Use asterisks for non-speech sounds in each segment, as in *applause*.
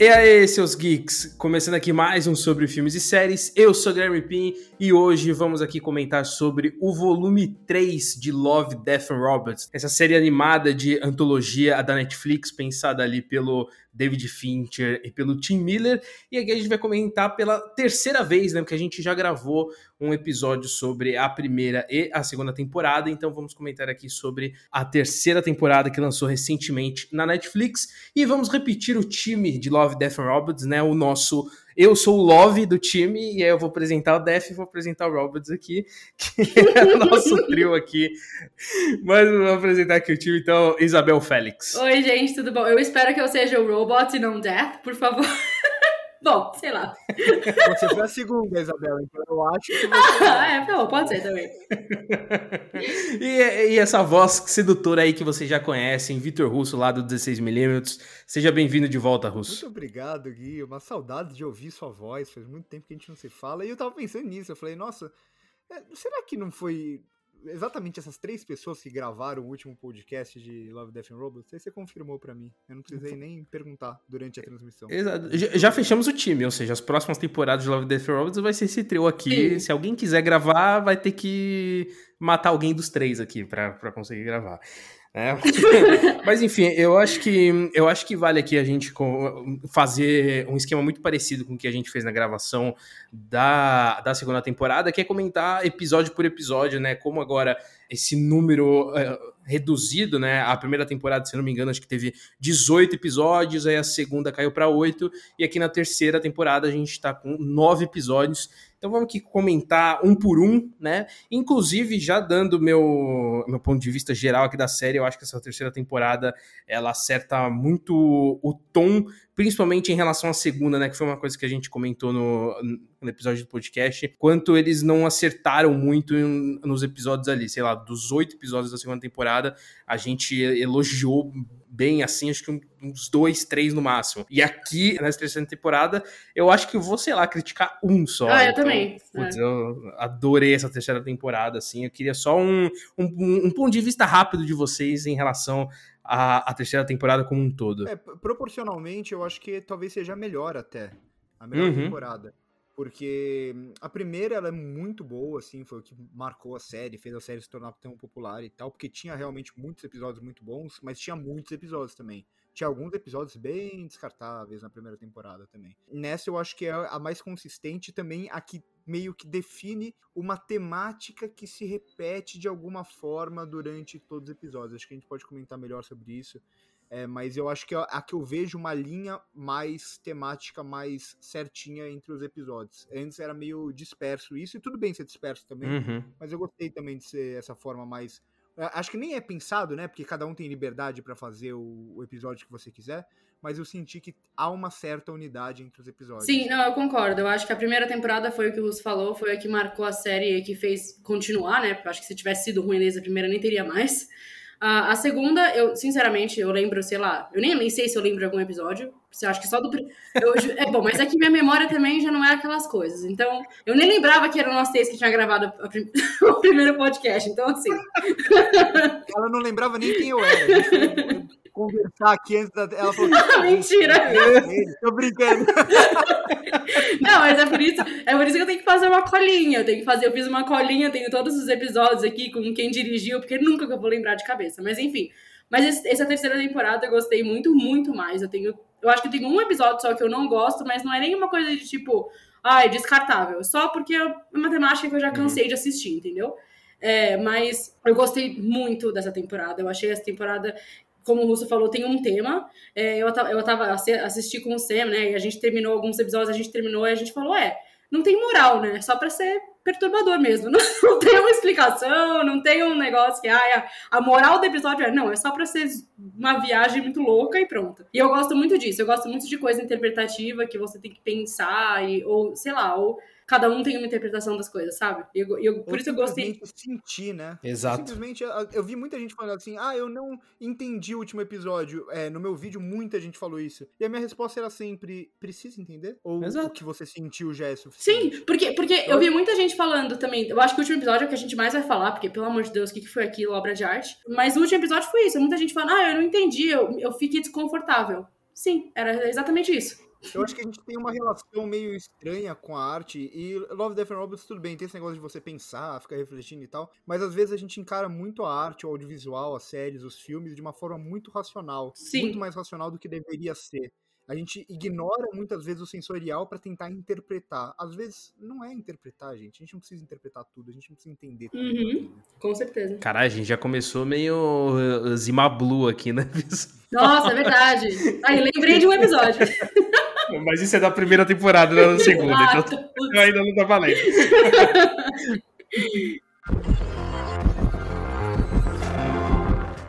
E aí, seus geeks, começando aqui mais um sobre filmes e séries. Eu sou Guilherme Pin e hoje vamos aqui comentar sobre o volume 3 de Love, Death and Robots, essa série animada de antologia da Netflix, pensada ali pelo David Fincher e pelo Tim Miller. E aqui a gente vai comentar pela terceira vez, né? Porque a gente já gravou um episódio sobre a primeira e a segunda temporada. Então vamos comentar aqui sobre a terceira temporada que lançou recentemente na Netflix. E vamos repetir o time de Love, Death and Robots, né? O nosso eu sou o Love do time, e aí eu vou apresentar o Def e vou apresentar o Roberts aqui, *laughs* que é o nosso *laughs* trio aqui. Mas vou apresentar aqui o time, então, Isabel Félix. Oi, gente, tudo bom? Eu espero que eu seja o Robot e não Death, por favor. *laughs* Bom, sei lá. Você foi a segunda, Isabela, então eu acho que você... Ah, *laughs* é, pô, pode ser também. *laughs* e, e, essa voz sedutora aí que vocês já conhecem, Vitor Russo, lá do 16mm. Seja bem-vindo de volta, Russo. Muito obrigado, Gui. Uma saudade de ouvir sua voz. Faz muito tempo que a gente não se fala. E eu tava pensando nisso. Eu falei, nossa, é, será que não foi exatamente essas três pessoas que gravaram o último podcast de Love, Death and Robots, aí você confirmou para mim. Eu não precisei nem perguntar durante a transmissão. Exato. Já fechamos o time, ou seja, as próximas temporadas de Love, Death and Robots vai ser esse trio aqui. Sim. Se alguém quiser gravar, vai ter que matar alguém dos três aqui para conseguir gravar. É. *laughs* Mas enfim, eu acho que eu acho que vale aqui a gente fazer um esquema muito parecido com o que a gente fez na gravação da, da segunda temporada, que é comentar episódio por episódio, né? Como agora esse número uh, reduzido, né? A primeira temporada, se não me engano, acho que teve 18 episódios, aí a segunda caiu para 8, e aqui na terceira temporada a gente está com 9 episódios. Então vamos aqui comentar um por um, né? Inclusive, já dando meu, meu ponto de vista geral aqui da série, eu acho que essa terceira temporada ela acerta muito o tom, principalmente em relação à segunda, né? Que foi uma coisa que a gente comentou no, no episódio do podcast, quanto eles não acertaram muito em, nos episódios ali, sei lá, dos oito episódios da segunda temporada, a gente elogiou bem assim, acho que uns dois, três no máximo. E aqui, nessa terceira temporada, eu acho que eu vou, sei lá, criticar um só. Ah, eu então, também. Putz, é. eu adorei essa terceira temporada, assim. Eu queria só um, um, um ponto de vista rápido de vocês em relação à, à terceira temporada como um todo. É, proporcionalmente, eu acho que talvez seja melhor até. A melhor uhum. temporada porque a primeira ela é muito boa, assim, foi o que marcou a série, fez a série se tornar tão popular e tal, porque tinha realmente muitos episódios muito bons, mas tinha muitos episódios também. Tinha alguns episódios bem descartáveis na primeira temporada também. Nessa eu acho que é a mais consistente também, a que meio que define uma temática que se repete de alguma forma durante todos os episódios. Acho que a gente pode comentar melhor sobre isso. É, mas eu acho que é a que eu vejo uma linha mais temática, mais certinha entre os episódios. Antes era meio disperso isso, e tudo bem ser disperso também, uhum. mas eu gostei também de ser essa forma mais. Acho que nem é pensado, né? Porque cada um tem liberdade para fazer o, o, episódio que você quiser, mas eu senti que há uma certa unidade entre os episódios. Sim, não, eu concordo. Eu acho que a primeira temporada foi o que o Russo falou, foi a que marcou a série e que fez continuar, né? Porque eu acho que se tivesse sido ruim desde a primeira, nem teria mais. A, a, segunda, eu, sinceramente, eu lembro, sei lá, eu nem, nem sei se eu lembro de algum episódio. Você acha que só do. Eu, é bom, mas é que minha memória também já não é aquelas coisas. Então, eu nem lembrava que era o nosso texto que tinha gravado a, *laughs* o primeiro podcast. Então, assim. Ela não lembrava nem quem eu era conversar aqui antes da. Ela falou. *laughs* Mentira! Tô brincando. *laughs* Não, mas é por isso, é por isso que eu tenho que fazer uma colinha. Eu tenho que fazer, eu fiz uma colinha, tenho todos os episódios aqui com quem dirigiu, porque nunca que eu vou lembrar de cabeça. Mas enfim. Mas esse, essa terceira temporada eu gostei muito, muito mais. Eu tenho. Eu acho que tem um episódio só que eu não gosto, mas não é nenhuma coisa de tipo, ai, descartável. Só porque é uma temática que eu já cansei uhum. de assistir, entendeu? É, mas eu gostei muito dessa temporada. Eu achei essa temporada como o Russo falou, tem um tema. É, eu, eu tava assisti com o Sam, né? E a gente terminou alguns episódios, a gente terminou e a gente falou, é, não tem moral, né? Só pra ser perturbador mesmo. *laughs* Não, não tem uma explicação, não tem um negócio que ah, a, a moral do episódio é não, é só pra ser uma viagem muito louca e pronto. E eu gosto muito disso, eu gosto muito de coisa interpretativa que você tem que pensar, e, ou sei lá, ou cada um tem uma interpretação das coisas, sabe? E eu, eu, por isso eu gostei. sentir, né? Exato. Simplesmente, eu, eu, vi muita gente falando assim, ah, eu não entendi o último episódio. É, no meu vídeo, muita gente falou isso. E a minha resposta era sempre, precisa entender? Ou Exato. o que você sentiu já é suficiente? Sim, porque, porque eu... eu vi muita gente falando também, eu acho que o último episódio é o que a gente mais vai falar, porque, pelo amor de Deus, o que, que foi aquilo, obra de arte? Mas o último episódio foi isso, muita gente falando, ah, eu não entendi, eu, eu fiquei desconfortável. Sim, era exatamente isso. Eu acho que a gente tem uma relação meio estranha com a arte e Love, Death and Robots, tudo bem, tem esse negócio de você pensar, ficar refletindo e tal, mas às vezes a gente encara muito a arte, o audiovisual, as séries, os filmes de uma forma muito racional. Sim. Muito mais racional do que deveria ser. A gente ignora muitas vezes o sensorial para tentar interpretar. Às vezes não é interpretar, gente. A gente não precisa interpretar tudo, a gente não precisa entender tudo. Uhum, com certeza. Caralho, a gente já começou meio uh, Zima Blue aqui, né? Nossa, é verdade. Aí, lembrei de um episódio. *laughs* Mas isso é da primeira temporada, não é da segunda. então eu ainda não tá valendo. *laughs*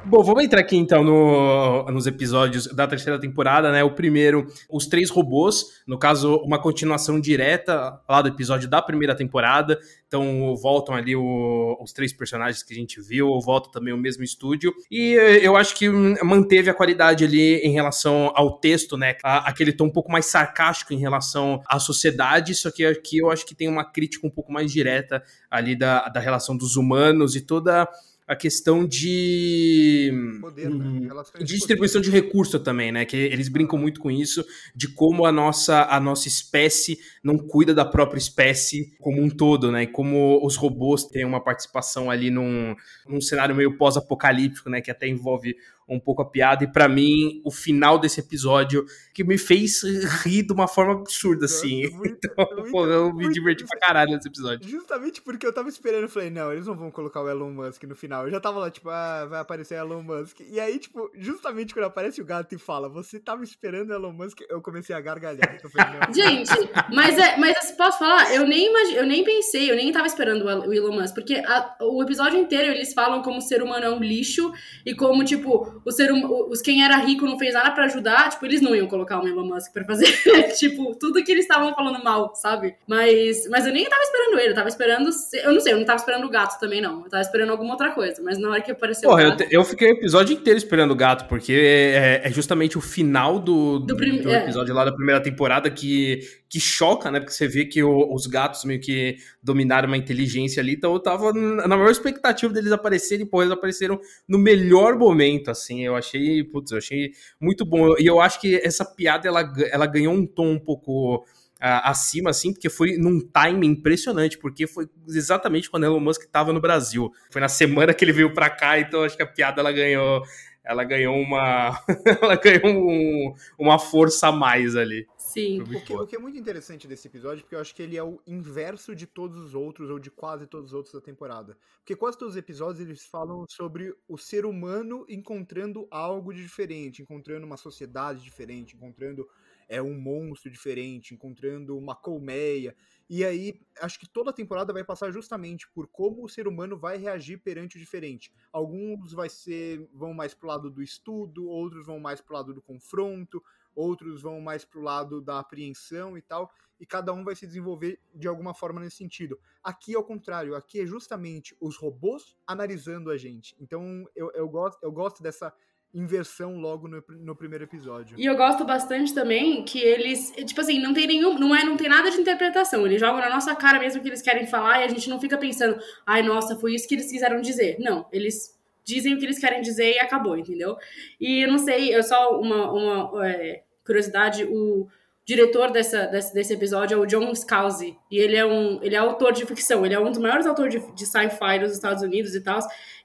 Bom, vamos entrar aqui então no, nos episódios da terceira temporada, né? O primeiro, os três robôs, no caso, uma continuação direta lá do episódio da primeira temporada. Então, voltam ali o, os três personagens que a gente viu, volta também o mesmo estúdio. E eh, eu acho que manteve a qualidade ali em relação ao texto, né? Aquele tom um pouco mais sarcástico em relação à sociedade, só que aqui eu acho que tem uma crítica um pouco mais direta ali da, da relação dos humanos e toda a questão de, Poder, né? de distribuição de recurso também, né? Que eles brincam muito com isso, de como a nossa, a nossa espécie não cuida da própria espécie como um todo, né? E como os robôs têm uma participação ali num, num cenário meio pós-apocalíptico, né? Que até envolve um pouco a piada, e para mim, o final desse episódio que me fez rir de uma forma absurda, assim. Muito, *laughs* então, muito, pô, eu me diverti pra caralho nesse episódio. Justamente porque eu tava esperando, eu falei, não, eles não vão colocar o Elon Musk no final. Eu já tava lá, tipo, ah, vai aparecer Elon Musk. E aí, tipo, justamente quando aparece o gato e fala, você tava esperando o Elon Musk, eu comecei a gargalhar. Eu falei, Gente, mas, é, mas posso falar? Eu nem, imag... eu nem pensei, eu nem tava esperando o Elon Musk, porque a, o episódio inteiro eles falam como o ser humano é um lixo e como, tipo, o ser os quem era rico não fez nada para ajudar, tipo, eles não iam colocar o Elon Musk para fazer, *laughs* tipo, tudo que eles estavam falando mal, sabe? Mas, mas eu nem tava esperando ele, eu tava esperando, eu não sei, eu não tava esperando o gato também não, eu tava esperando alguma outra coisa, mas na hora que apareceu Porra, o gato... eu, eu fiquei o episódio inteiro esperando o gato, porque é, é justamente o final do, do, do, prim... do é. episódio é. lá da primeira temporada que que choca, né? Porque você vê que o, os gatos meio que dominaram uma inteligência ali, então eu tava na maior expectativa deles aparecerem, pô, eles apareceram no melhor momento, assim, eu achei, putz, eu achei muito bom, e eu acho que essa piada, ela, ela ganhou um tom um pouco... Uh, acima, assim, porque foi num time impressionante, porque foi exatamente quando Elon Musk estava no Brasil. Foi na semana que ele veio para cá, então acho que a piada ela ganhou, ela ganhou uma, *laughs* ela ganhou um, uma força a mais ali. Sim. O que, o que, é muito interessante desse episódio, porque eu acho que ele é o inverso de todos os outros, ou de quase todos os outros da temporada. Porque quase todos os episódios eles falam sobre o ser humano encontrando algo de diferente, encontrando uma sociedade diferente, encontrando é, um monstro diferente, encontrando uma colmeia. E aí, acho que toda a temporada vai passar justamente por como o ser humano vai reagir perante o diferente. Alguns vai ser, vão mais pro lado do estudo, outros vão mais pro lado do confronto, outros vão mais pro lado da apreensão e tal, e cada um vai se desenvolver de alguma forma nesse sentido. Aqui ao contrário, aqui é justamente os robôs analisando a gente. Então eu, eu, gosto, eu gosto dessa inversão logo no, no, primeiro episódio. E eu gosto bastante também que eles, tipo assim, não tem nenhum, não é, não tem nada de interpretação. Eles jogam na nossa cara mesmo o que eles querem falar e a gente não fica pensando, ai, nossa, foi isso que eles quiseram dizer. Não, eles dizem o que eles querem dizer e acabou, entendeu? E eu não sei, eu só uma, uma é, curiosidade, o diretor dessa, desse, desse episódio é o John Scalzi, e ele é um ele é autor de ficção, ele é um dos maiores autores de, de sci-fi dos Estados Unidos e tal.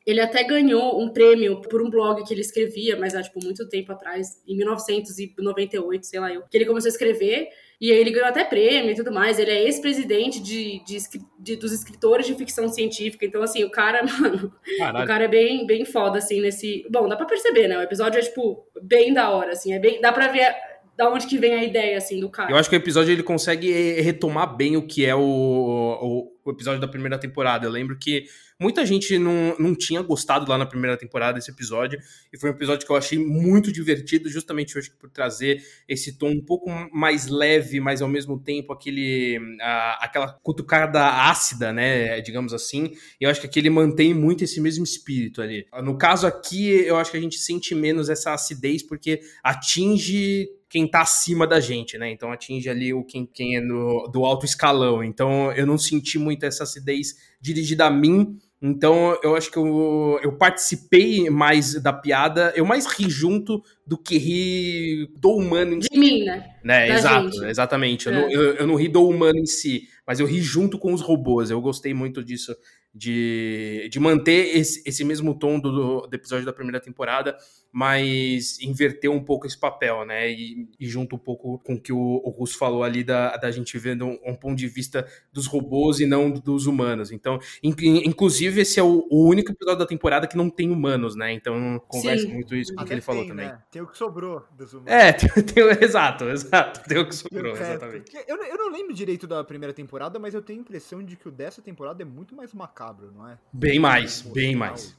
Ele até ganhou um prêmio por um blog que ele escrevia, mas há tipo muito tempo atrás, em 1998, sei lá eu, que ele começou a escrever e aí ele ganhou até prêmio e tudo mais. Ele é ex-presidente de, de, de, dos escritores de ficção científica. Então, assim, o cara, *laughs* mano, Caralho. o cara é bem, bem foda, assim, nesse. Bom, dá pra perceber, né? O episódio é, tipo, bem da hora, assim. É bem... Dá pra ver da onde que vem a ideia, assim, do cara. Eu acho que o episódio ele consegue retomar bem o que é o, o, o episódio da primeira temporada. Eu lembro que muita gente não, não tinha gostado lá na primeira temporada desse episódio, e foi um episódio que eu achei muito divertido, justamente hoje por trazer esse tom um pouco mais leve, mas ao mesmo tempo aquele a, aquela cutucada ácida, né, digamos assim. E eu acho que aqui ele mantém muito esse mesmo espírito ali. No caso aqui, eu acho que a gente sente menos essa acidez porque atinge quem tá acima da gente, né? Então atinge ali o quem, quem é no, do alto escalão. Então eu não senti muito essa acidez dirigida a mim, Então, eu acho que eu, eu participei mais da piada, eu mais ri junto do que ri do humano em si. De mim, né? né? Exato, gente. exatamente. É. Eu, não, eu, eu não ri do humano em si, mas eu ri junto com os robôs. Eu gostei muito disso de, de manter esse, esse mesmo tom do, do, episódio da primeira temporada, mas inverter um pouco esse papel, né? E, e junto um pouco com o que o, o Russo falou ali da, da gente vendo um, um, ponto de vista dos robôs e não dos humanos. Então, in, inclusive, esse é o, o, único episódio da temporada que não tem humanos, né? Então, conversa Sim. muito isso com o que ele falou também. Né? Tem o que sobrou dos humanos. É, *laughs* tem, tem, exato, exato. Tem o que sobrou, exatamente. Eu, eu não lembro direito da primeira temporada, mas eu tenho a impressão de que o dessa temporada é muito mais macabro não é? Bem mais, bem mais.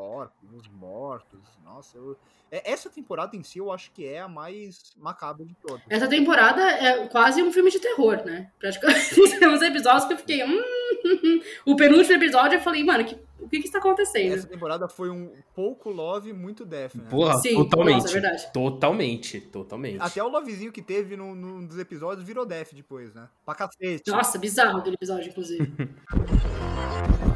Corpos, os mortos. Nossa, eu... É, essa temporada em si eu acho que é a mais macabra de todas. Essa temporada é quase um filme de terror, né? Praticamente *laughs* tem uns episódios que eu fiquei. Hum, *laughs* o penúltimo episódio eu falei, mano, que, o que que está acontecendo? Essa temporada foi um pouco love, muito death, né? Porra, Sim, totalmente. Nossa, é verdade. Totalmente, totalmente. Até o lovezinho que teve num, num dos episódios virou death depois, né? Pra cacete. Nossa, bizarro aquele episódio, inclusive. *laughs*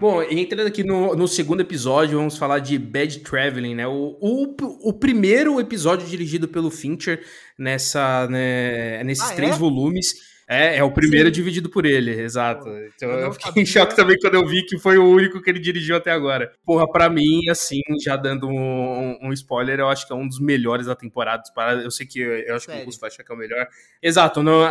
Bom, entrando aqui no, no, segundo episódio, vamos falar de Bad Traveling, né? O, o, o primeiro episódio dirigido pelo Fincher nessa, né, nesses ah, três é? volumes. É, é o primeiro Sim. dividido por ele, exato. Então eu, eu fiquei em choque também quando eu vi que foi o único que ele dirigiu até agora. Porra, pra mim, assim, já dando um, um spoiler, eu acho que é um dos melhores da temporada. Eu sei que eu acho série. que o Augusto vai achar que é o melhor. Exato, não,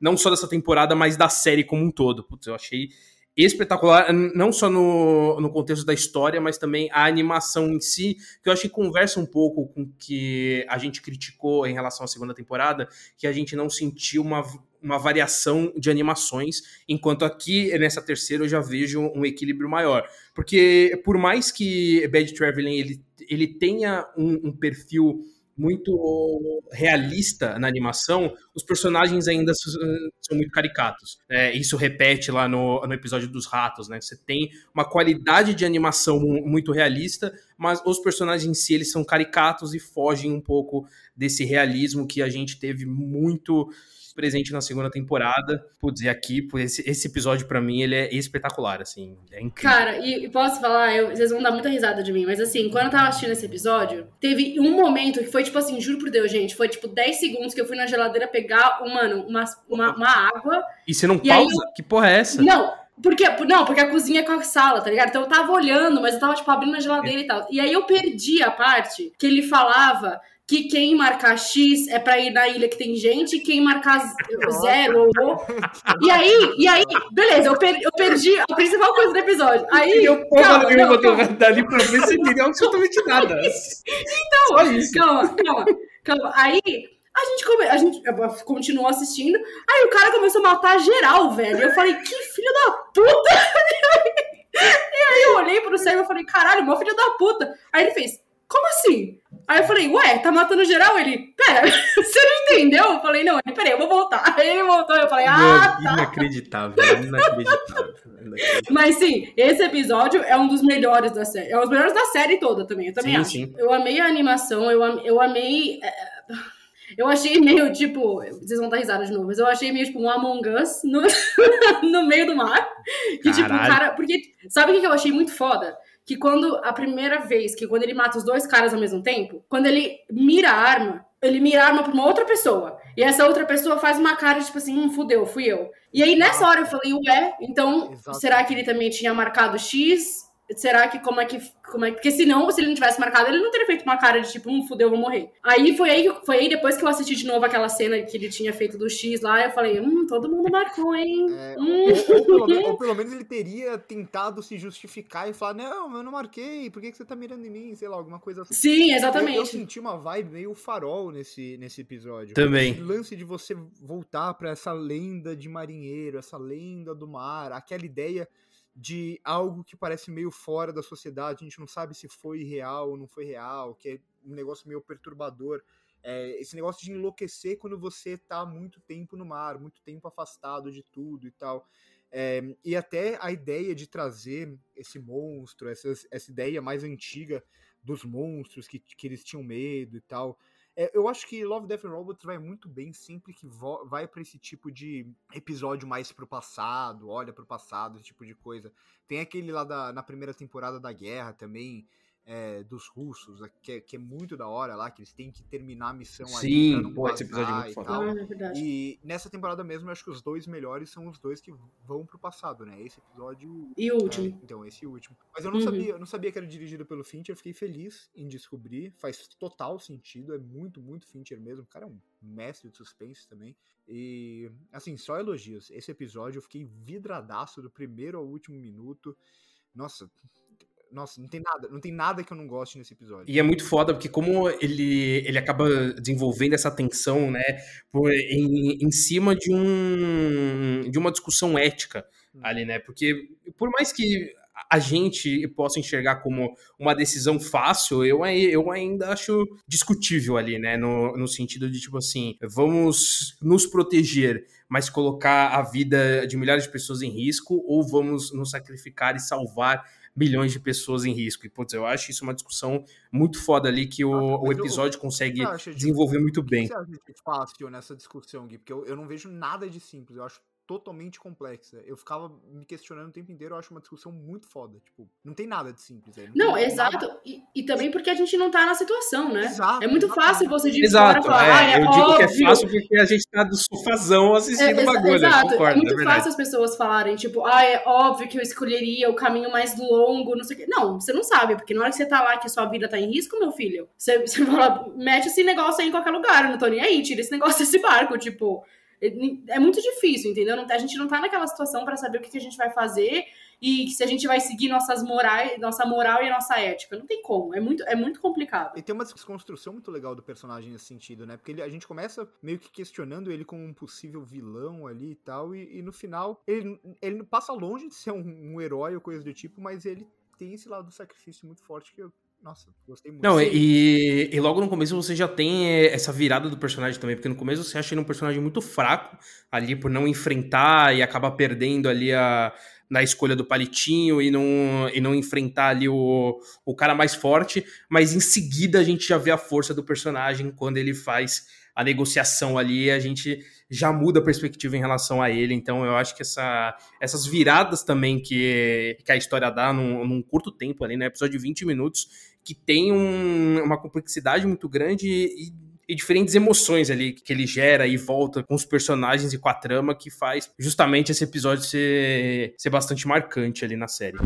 não só dessa temporada, mas da série como um todo. Putz, eu achei espetacular, não só no, no contexto da história, mas também a animação em si, que eu acho que conversa um pouco com o que a gente criticou em relação à segunda temporada, que a gente não sentiu uma, uma variação de animações, enquanto aqui nessa terceira eu já vejo um equilíbrio maior. Porque por mais que Bad Traveling ele, ele tenha um, um perfil muito realista na animação, os personagens ainda são muito caricatos. É, isso repete lá no, no episódio dos ratos, né? Você tem uma qualidade de animação muito realista, mas os personagens em si eles são caricatos e fogem um pouco desse realismo que a gente teve muito presente na segunda temporada. Putz, e aqui, esse, esse episódio para mim, ele é espetacular, assim, é incrível. Cara, e posso falar, eu, vocês vão dar muita risada de mim, mas assim, quando eu tava assistindo esse episódio, teve um momento que foi tipo assim, juro por Deus, gente, foi tipo 10 segundos que eu fui na geladeira pegar, mano, uma, uma, uma água. E você não pausa? Eu... Que porra é essa? Não, porque, não, porque a cozinha é com a sala, tá ligado? Então eu tava olhando, mas eu tava, tipo, abrindo a geladeira é. e tal. E aí eu perdi a parte que ele falava que quem marcar X é pra ir na ilha que tem gente, e quem marcar zero ou. E aí, e aí, beleza, eu, per, eu perdi a principal coisa do episódio. Aí. Eu calma, nenhuma dali pra ver se entendeu absolutamente *laughs* nada. então, Só isso. calma, calma, calma. Aí. A gente, come... a gente continuou assistindo. Aí o cara começou a matar geral, velho. Eu falei, que filho da puta! *laughs* E aí eu olhei pro céu e falei, caralho, meu filho da puta. Aí ele fez, como assim? Aí eu falei, ué, tá matando geral? Ele, pera, *laughs* você não entendeu? Eu falei, não, ele, peraí, eu vou voltar. Aí *laughs* ele voltou, eu falei, ah, tá. Inacreditável, *laughs* inacreditável. Mas sim, esse episódio é um dos melhores da série. É um dos melhores da série toda também, eu também sim, acho. Sim. Eu amei a animação, eu, am, eu amei... É, eu achei meio, tipo, vocês vão dar risada de novo, mas eu achei meio, tipo, um Among Us no, no meio do mar. Que, Caralho. tipo, o cara... Porque, sabe o que eu achei muito foda? Que quando a primeira vez, que quando ele mata os dois caras ao mesmo tempo, quando ele mira a arma, ele mira a arma pra uma outra pessoa. E essa outra pessoa faz uma cara tipo assim, hum, fudeu, fui eu. E aí nessa hora eu falei, ué, então Exato. será que ele também tinha marcado X? Será que como é que. Como é, porque senão, se ele não tivesse marcado, ele não teria feito uma cara de tipo, um fudeu, vou morrer. Aí foi aí, foi aí depois que eu assisti de novo aquela cena que ele tinha feito do X lá, eu falei, hum, todo mundo marcou, hein? É, hum. ou, ou, pelo menos, ou, *laughs* pelo menos, ele teria tentado se justificar e falar, não, eu não marquei, por que, que você tá mirando em mim? Sei lá, alguma coisa assim. Sim, exatamente. Eu, eu senti uma vibe meio farol nesse, nesse episódio. Também. O lance de você voltar para essa lenda de marinheiro, essa lenda do mar, aquela ideia de algo que parece meio fora da sociedade, a gente não sabe se foi real ou não foi real, que é um negócio meio perturbador. É, esse negócio de enlouquecer quando você tá muito tempo no mar, muito tempo afastado de tudo e tal. É, e até a ideia de trazer esse monstro, essa, essa ideia mais antiga dos monstros que, que eles tinham medo e tal. É, eu acho que Love, Death and Robots vai muito bem sempre que vai para esse tipo de episódio mais pro passado, olha pro passado, esse tipo de coisa. Tem aquele lá da, na primeira temporada da guerra também, é, dos russos, que é, que é, muito da hora lá, que eles têm que terminar a missão Sim, ali. Sim, pô, esse episódio é muito foda. Ah, é e nessa temporada mesmo, eu acho que os dois melhores são os dois que vão pro passado, né? Esse episódio. E o último. É, então, esse último. Mas eu não, uhum. sabia, eu não sabia que era dirigido pelo Fincher, eu fiquei feliz em descobrir. Faz total sentido, é muito, muito Fincher mesmo. O cara é um mestre de suspense também. E, assim, só elogios. Esse episódio eu fiquei vidradaço do primeiro ao último minuto. Nossa, nossa, não tem nada, não tem nada que eu não goste nesse episódio. E é muito foda, porque como ele, ele acaba desenvolvendo essa tensão, né, por, em, em cima de, um, de uma discussão ética hum. ali, né, porque por mais que a gente possa enxergar como uma decisão fácil, eu, eu ainda acho discutível ali, né? No, no sentido de, tipo assim, vamos nos proteger, mas colocar a vida de milhares de pessoas em risco, ou vamos nos sacrificar e salvar milhões de pessoas em risco. E, putz, eu acho isso uma discussão muito foda ali que o, ah, o episódio consegue desenvolver muito bem. O que você acha de fácil nessa discussão, Gui? Porque eu, eu não vejo nada de simples. Eu acho totalmente complexa. Eu ficava me questionando o tempo inteiro, eu acho uma discussão muito foda. Tipo, não tem nada de simples aí. Não, não exato. E, e, também porque a gente não tá na situação, né? Exato, é muito fácil você dizer Exato, falar, é, ah, é eu óbvio. digo que é fácil porque a gente tá do sofazão assistindo é, bagulho. Exato, concordo, é muito é fácil as pessoas falarem, tipo, ah, é óbvio que eu escolheria o caminho mais longo, não sei o quê. Não, você não sabe, porque na hora que você tá lá que sua vida tá em risco, meu filho, você, *laughs* você fala, mete esse negócio aí em qualquer lugar, eu não tô nem aí, tira esse negócio desse barco, tipo é muito difícil, entendeu? A gente não tá naquela situação para saber o que a gente vai fazer e se a gente vai seguir nossas morais, nossa moral e nossa ética. Não tem como. É muito, é muito complicado. E tem uma desconstrução muito legal do personagem nesse sentido, né? Porque ele, a gente começa meio que questionando ele como um possível vilão ali e tal, e, e no final ele, ele passa longe de ser um, um herói ou coisa do tipo, mas ele tem esse lado do sacrifício muito forte que eu nossa, gostei muito. Não, e, e, logo no começo você já tem eh, essa virada do personagem também, porque no começo você acha ele um personagem muito fraco ali por não enfrentar e acabar perdendo ali a, na escolha do palitinho e não, e não enfrentar ali o, o cara mais forte, mas em seguida a gente já vê a força do personagem quando ele faz a negociação ali, a gente já muda a perspectiva em relação a ele. Então eu acho que essa, essas viradas também que, que a história dá num, num curto tempo ali, né? Episódio de 20 minutos, que tem um, uma complexidade muito grande e, e diferentes emoções ali que ele gera e volta com os personagens e com a trama que faz justamente esse episódio ser, ser bastante marcante ali na série.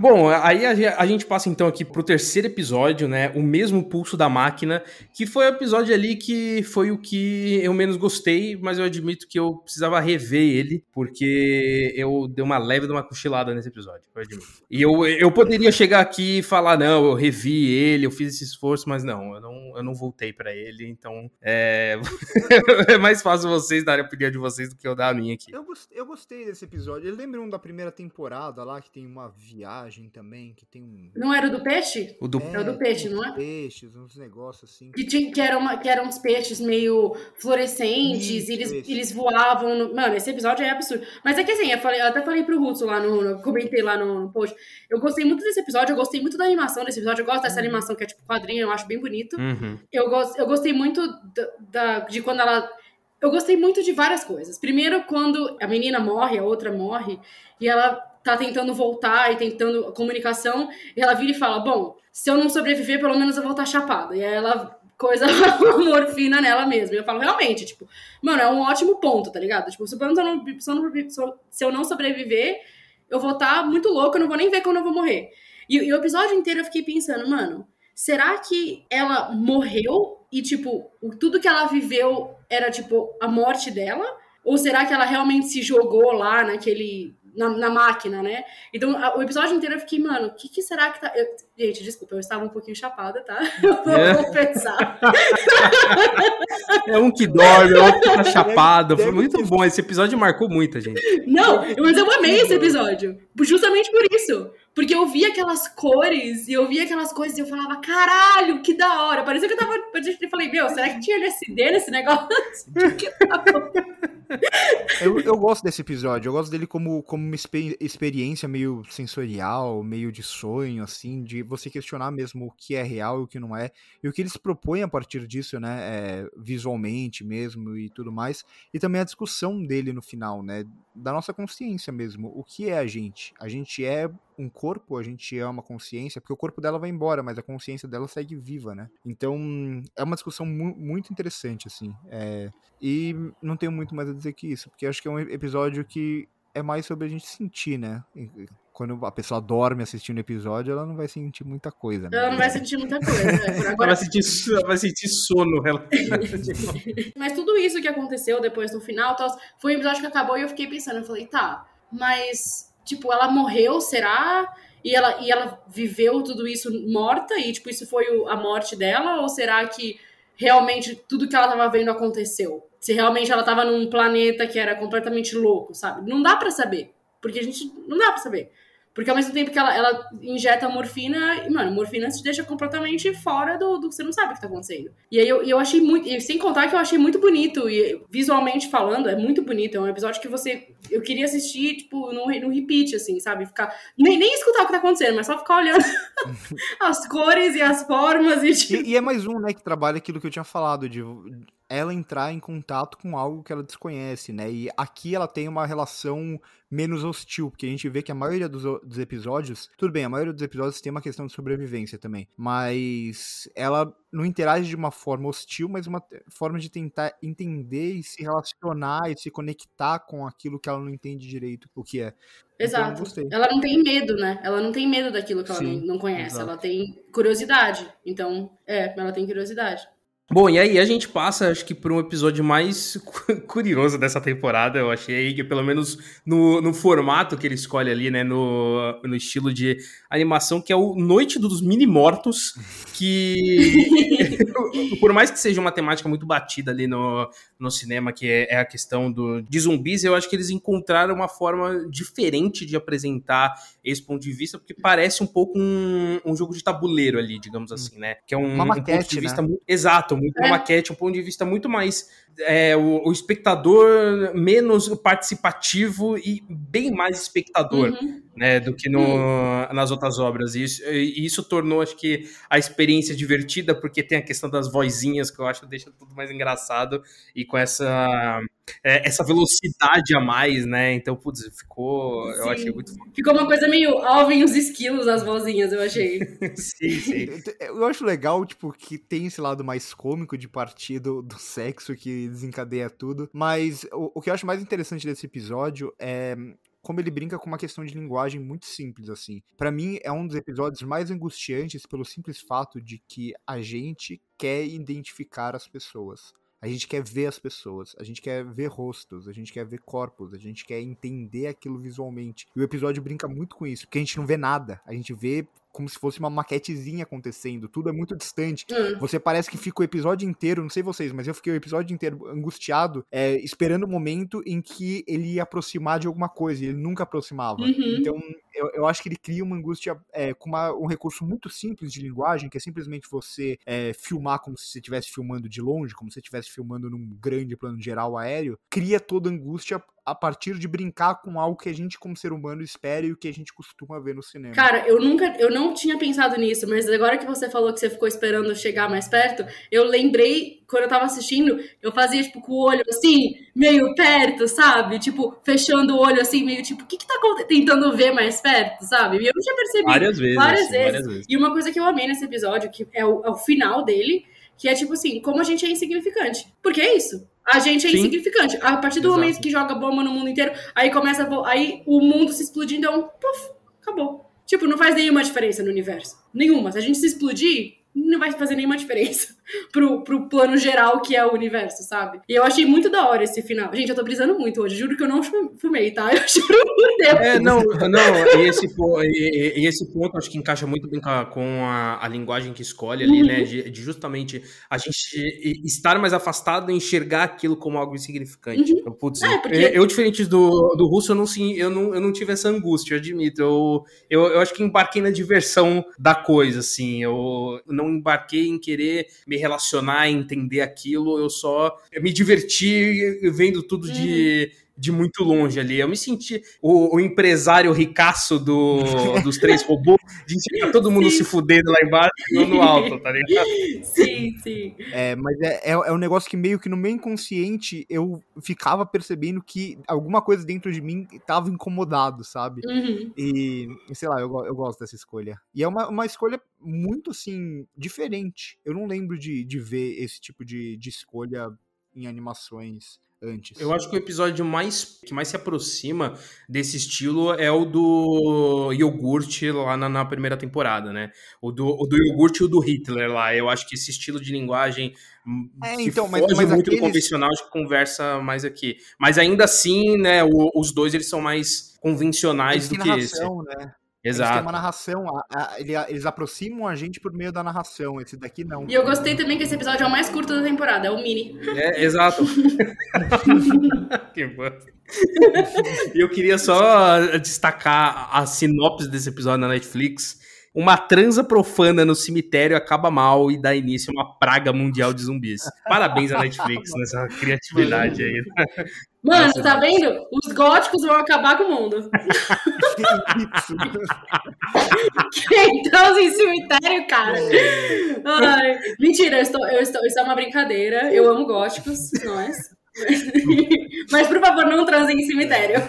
Bom, aí a, gente passa então aqui pro terceiro episódio, né? O mesmo pulso da máquina, que foi o episódio ali que foi o que eu menos gostei, mas eu admito que eu precisava rever ele, porque eu dei uma leve de uma cochilada nesse episódio, eu admito. E eu, eu poderia chegar aqui e falar, não, eu revi ele, eu fiz esse esforço, mas não, eu não, eu não voltei para ele, então é... *laughs* é mais fácil vocês darem a opinião de vocês do que eu dar a minha aqui. Eu gostei, eu gostei desse episódio. Eu lembro um da primeira temporada lá, que tem uma viagem também, que tem um. Não era o do peixe? O do... É, é o do peixe, não é? Peixes, uns negócios assim. Que, tinha, que, era uma, que eram uns peixes meio fluorescentes, Isso, eles, eles voavam. No... Mano, esse episódio é absurdo. Mas é que assim, eu, falei, eu até falei pro Russo lá no, no. Comentei lá no, no, post. Eu gostei muito desse episódio, eu gostei muito da animação desse episódio. Eu gosto dessa uhum. animação que é tipo quadrinho, eu acho bem bonito. Uhum. Eu, gost, eu gostei muito da, da, de quando ela. Eu gostei muito de várias coisas. Primeiro, quando a menina morre, a outra morre, e ela tá tentando voltar e tentando comunicação, e ela vira e fala: Bom, se eu não sobreviver, pelo menos eu vou estar chapada. E aí ela coisa *laughs* morfina nela mesma. E eu falo, realmente, tipo, mano, é um ótimo ponto, tá ligado? Tipo, se eu não, se eu não, sobreviver, eu vou estar muito louco, eu não vou nem ver quando eu vou morrer. E, e, o episódio inteiro eu fiquei pensando, mano, será que ela morreu e, tipo, tudo que ela viveu era, tipo, a morte dela? Ou será que ela realmente se jogou lá naquele na, na, máquina, né? Então, a, o episódio inteiro eu fiquei, mano, o que, que, será que tá. Eu, gente, desculpa, eu estava um pouquinho chapada, tá? *laughs* Eu vou é. confessar. É um que dorme, é outro que tá chapado. Foi muito bom. Esse episódio marcou muita gente. Não, mas eu amei esse episódio. Justamente por isso. Porque eu via aquelas cores e eu via aquelas coisas e eu falava, caralho, que da hora. Parecia que eu tava. Eu falei, meu, será que tinha LSD nesse negócio? *laughs* que eu, eu gosto desse episódio, eu gosto dele como, como uma experiência meio sensorial, meio de sonho, assim, de você questionar mesmo o que é real e o que não é, e o que eles propõem a partir disso, né, é, visualmente mesmo e tudo mais, e também a discussão dele no final, né, da nossa consciência mesmo, o que é a gente? A gente é um corpo, a gente é uma consciência, porque o corpo dela vai embora, mas a consciência dela segue viva, né? Então, é uma discussão mu muito interessante, assim. É... E não tenho muito mais a dizer que isso, porque acho que é um episódio que é mais sobre a gente sentir, né? Quando a pessoa dorme assistindo o episódio, ela não vai sentir muita coisa. Né? Ela não vai sentir muita coisa. Né? *laughs* Agora... ela, vai sentir, ela vai sentir sono. Ela... *laughs* mas tudo isso que aconteceu depois no final, foi um episódio que acabou e eu fiquei pensando, eu falei, tá, mas tipo, ela morreu, será? E ela, e ela viveu tudo isso morta e, tipo, isso foi a morte dela? Ou será que realmente tudo que ela tava vendo aconteceu? Se realmente ela tava num planeta que era completamente louco, sabe? Não dá para saber. Porque a gente. Não dá para saber. Porque ao mesmo tempo que ela, ela injeta morfina, e, mano, morfina te deixa completamente fora do, do que você não sabe o que tá acontecendo. E aí eu, eu achei muito. E sem contar que eu achei muito bonito, e visualmente falando, é muito bonito. É um episódio que você. Eu queria assistir, tipo, no, no repeat, assim, sabe? Ficar. Nem, nem escutar o que tá acontecendo, mas só ficar olhando *laughs* as cores e as formas. E, tipo... e, e é mais um, né, que trabalha aquilo que eu tinha falado, de ela entrar em contato com algo que ela desconhece, né? E aqui ela tem uma relação menos hostil, porque a gente vê que a maioria dos, dos, episódios, tudo bem, a maioria dos episódios tem uma questão de sobrevivência também, mas ela não interage de uma forma hostil, mas uma forma de tentar entender e se relacionar e se conectar com aquilo que ela não entende direito o que é. Então, exato. Então, ela não tem medo, né? Ela não tem medo daquilo que ela Sim, não, não conhece, exato. ela tem curiosidade. Então, é, ela tem curiosidade. Bom, e aí a gente passa, acho que, por um episódio mais *laughs* curioso dessa temporada, eu achei, que pelo menos no, no formato que ele escolhe ali, né, no, no estilo de animação, que é o Noite dos Mini-Mortos, que, *laughs* por mais que seja uma temática muito batida ali no, no cinema, que é, é, a questão do, de zumbis, eu acho que eles encontraram uma forma diferente de apresentar esse ponto de vista, porque parece um pouco um, um jogo de tabuleiro ali, digamos assim, né, que é um, maquete, um ponto de vista né? muito... Exato, muito é. maquete, um ponto de vista muito mais é, o, o, espectador menos participativo e bem mais espectador. Uhum. Né, do que no, uhum. nas outras obras. E isso, e isso, tornou, acho que, a experiência divertida, porque tem a questão das vozinhas, que eu acho que deixa tudo mais engraçado, e com essa, é, essa velocidade a mais, né? Então, putz, ficou. Sim. Eu achei muito. Ficou uma coisa meio Alvin os esquilos, as vozinhas, eu achei. *laughs* sim, sim. Eu acho legal, tipo, que tem esse lado mais cômico de partir do, do sexo que desencadeia tudo. Mas o, o que eu acho mais interessante desse episódio é como ele brinca com uma questão de linguagem muito simples, assim. para mim, é um dos episódios mais angustiantes pelo simples fato de que a gente quer identificar as pessoas. A gente quer ver as pessoas, a gente quer ver rostos, a gente quer ver corpos, a gente quer entender aquilo visualmente. E o episódio brinca muito com isso, porque a gente não vê nada, a gente vê como se fosse uma maquetezinha acontecendo, tudo é muito distante. Hum. Você parece que fica o episódio inteiro, não sei vocês, mas eu fiquei o episódio inteiro angustiado, é, esperando o momento em que ele ia aproximar de alguma coisa, e ele nunca aproximava. Uhum. Então, eu, eu, acho que ele cria uma angústia é, com uma, um recurso muito simples de linguagem, que é simplesmente você é, filmar como se você estivesse filmando de longe, como se você estivesse filmando num grande plano geral aéreo, cria toda angústia a partir de brincar com algo que a gente, como ser humano, espera e o que a gente costuma ver no cinema. Cara, eu nunca, eu não tinha pensado nisso, mas agora que você falou que você ficou esperando chegar mais perto, eu lembrei, quando eu tava assistindo, eu fazia, tipo, com o olho assim, meio perto, sabe? Tipo, fechando o olho assim, meio tipo, o que que tá tentando ver mais perto, sabe? E eu não tinha percebido. Várias vezes. Várias, assim, vezes. várias vezes. E uma coisa que eu amei nesse episódio, que é o, é o final dele, que é tipo assim, como a gente é insignificante. Porque é isso. A gente é Sim. insignificante. A partir do Exato. momento que joga bomba no mundo inteiro, aí começa a, aí o mundo se explodindo, então, puf, acabou. Tipo, não faz nenhuma diferença no universo. Nenhuma. Se a gente se explodir, não vai fazer nenhuma diferença *laughs* pro, pro plano geral que é o universo, sabe? E eu achei muito da hora esse final. Gente, eu tô brisando muito hoje, juro que eu não fumei, tá? *laughs* Eu juro por Deus. É, não, não, e esse, e, e esse ponto acho que encaixa muito bem com a, a linguagem que escolhe ali, né? uhum. né? De, de, justamente a gente estar mais afastado e enxergar aquilo como algo insignificante. Uhum. Então, putz, é, porque... eu, diferente do, do russo, eu não, sim, eu, não, eu não tive essa angústia, eu admito. Eu, eu, eu acho que embarquei na diversão da coisa, assim. Eu não embarquei em querer me relacionar, entender aquilo, eu só me diverti vendo tudo uhum. de de muito longe ali. Eu me senti o, o empresário ricaço do, *laughs* dos três robôs, de enxergar todo mundo sim. se fudendo lá embaixo e eu no alto, tá ligado? Sim, sim. É, mas é, é, é, um negócio que meio que no meu inconsciente eu ficava percebendo que alguma coisa dentro de mim tava incomodado, sabe? Uhum. E, sei lá, eu, eu gosto dessa escolha. E é uma, uma escolha muito, assim, diferente. Eu não lembro de, de ver esse tipo de, de escolha em animações antes. Eu acho que o episódio mais que mais se aproxima desse estilo é o do iogurte lá na, na primeira temporada, né? O do, o do iogurte e o do Hitler lá. Eu acho que esse estilo de linguagem é, que então, mas, mas muito aqueles... do convencional, acho que conversa mais aqui. Mas ainda assim, né, o, os dois eles são mais convencionais do que esse. Né? Exato. Eles têm uma narração, a, a, eles aproximam a gente por meio da narração. Esse daqui não. E eu gostei também que esse episódio é o mais curto da temporada, é o mini. É, exato. *laughs* que E eu queria só destacar a sinopse desse episódio na Netflix. Uma transa profana no cemitério acaba mal e dá início a uma praga mundial de zumbis. Parabéns à Netflix nessa criatividade aí. Mano, Nossa, tá vendo? Os góticos vão acabar com o mundo. *laughs* Quem transa em cemitério, cara? Ai, mentira, eu estou, eu estou, isso é uma brincadeira. Eu amo góticos, nós. *laughs* Mas, por favor, não transem em cemitério.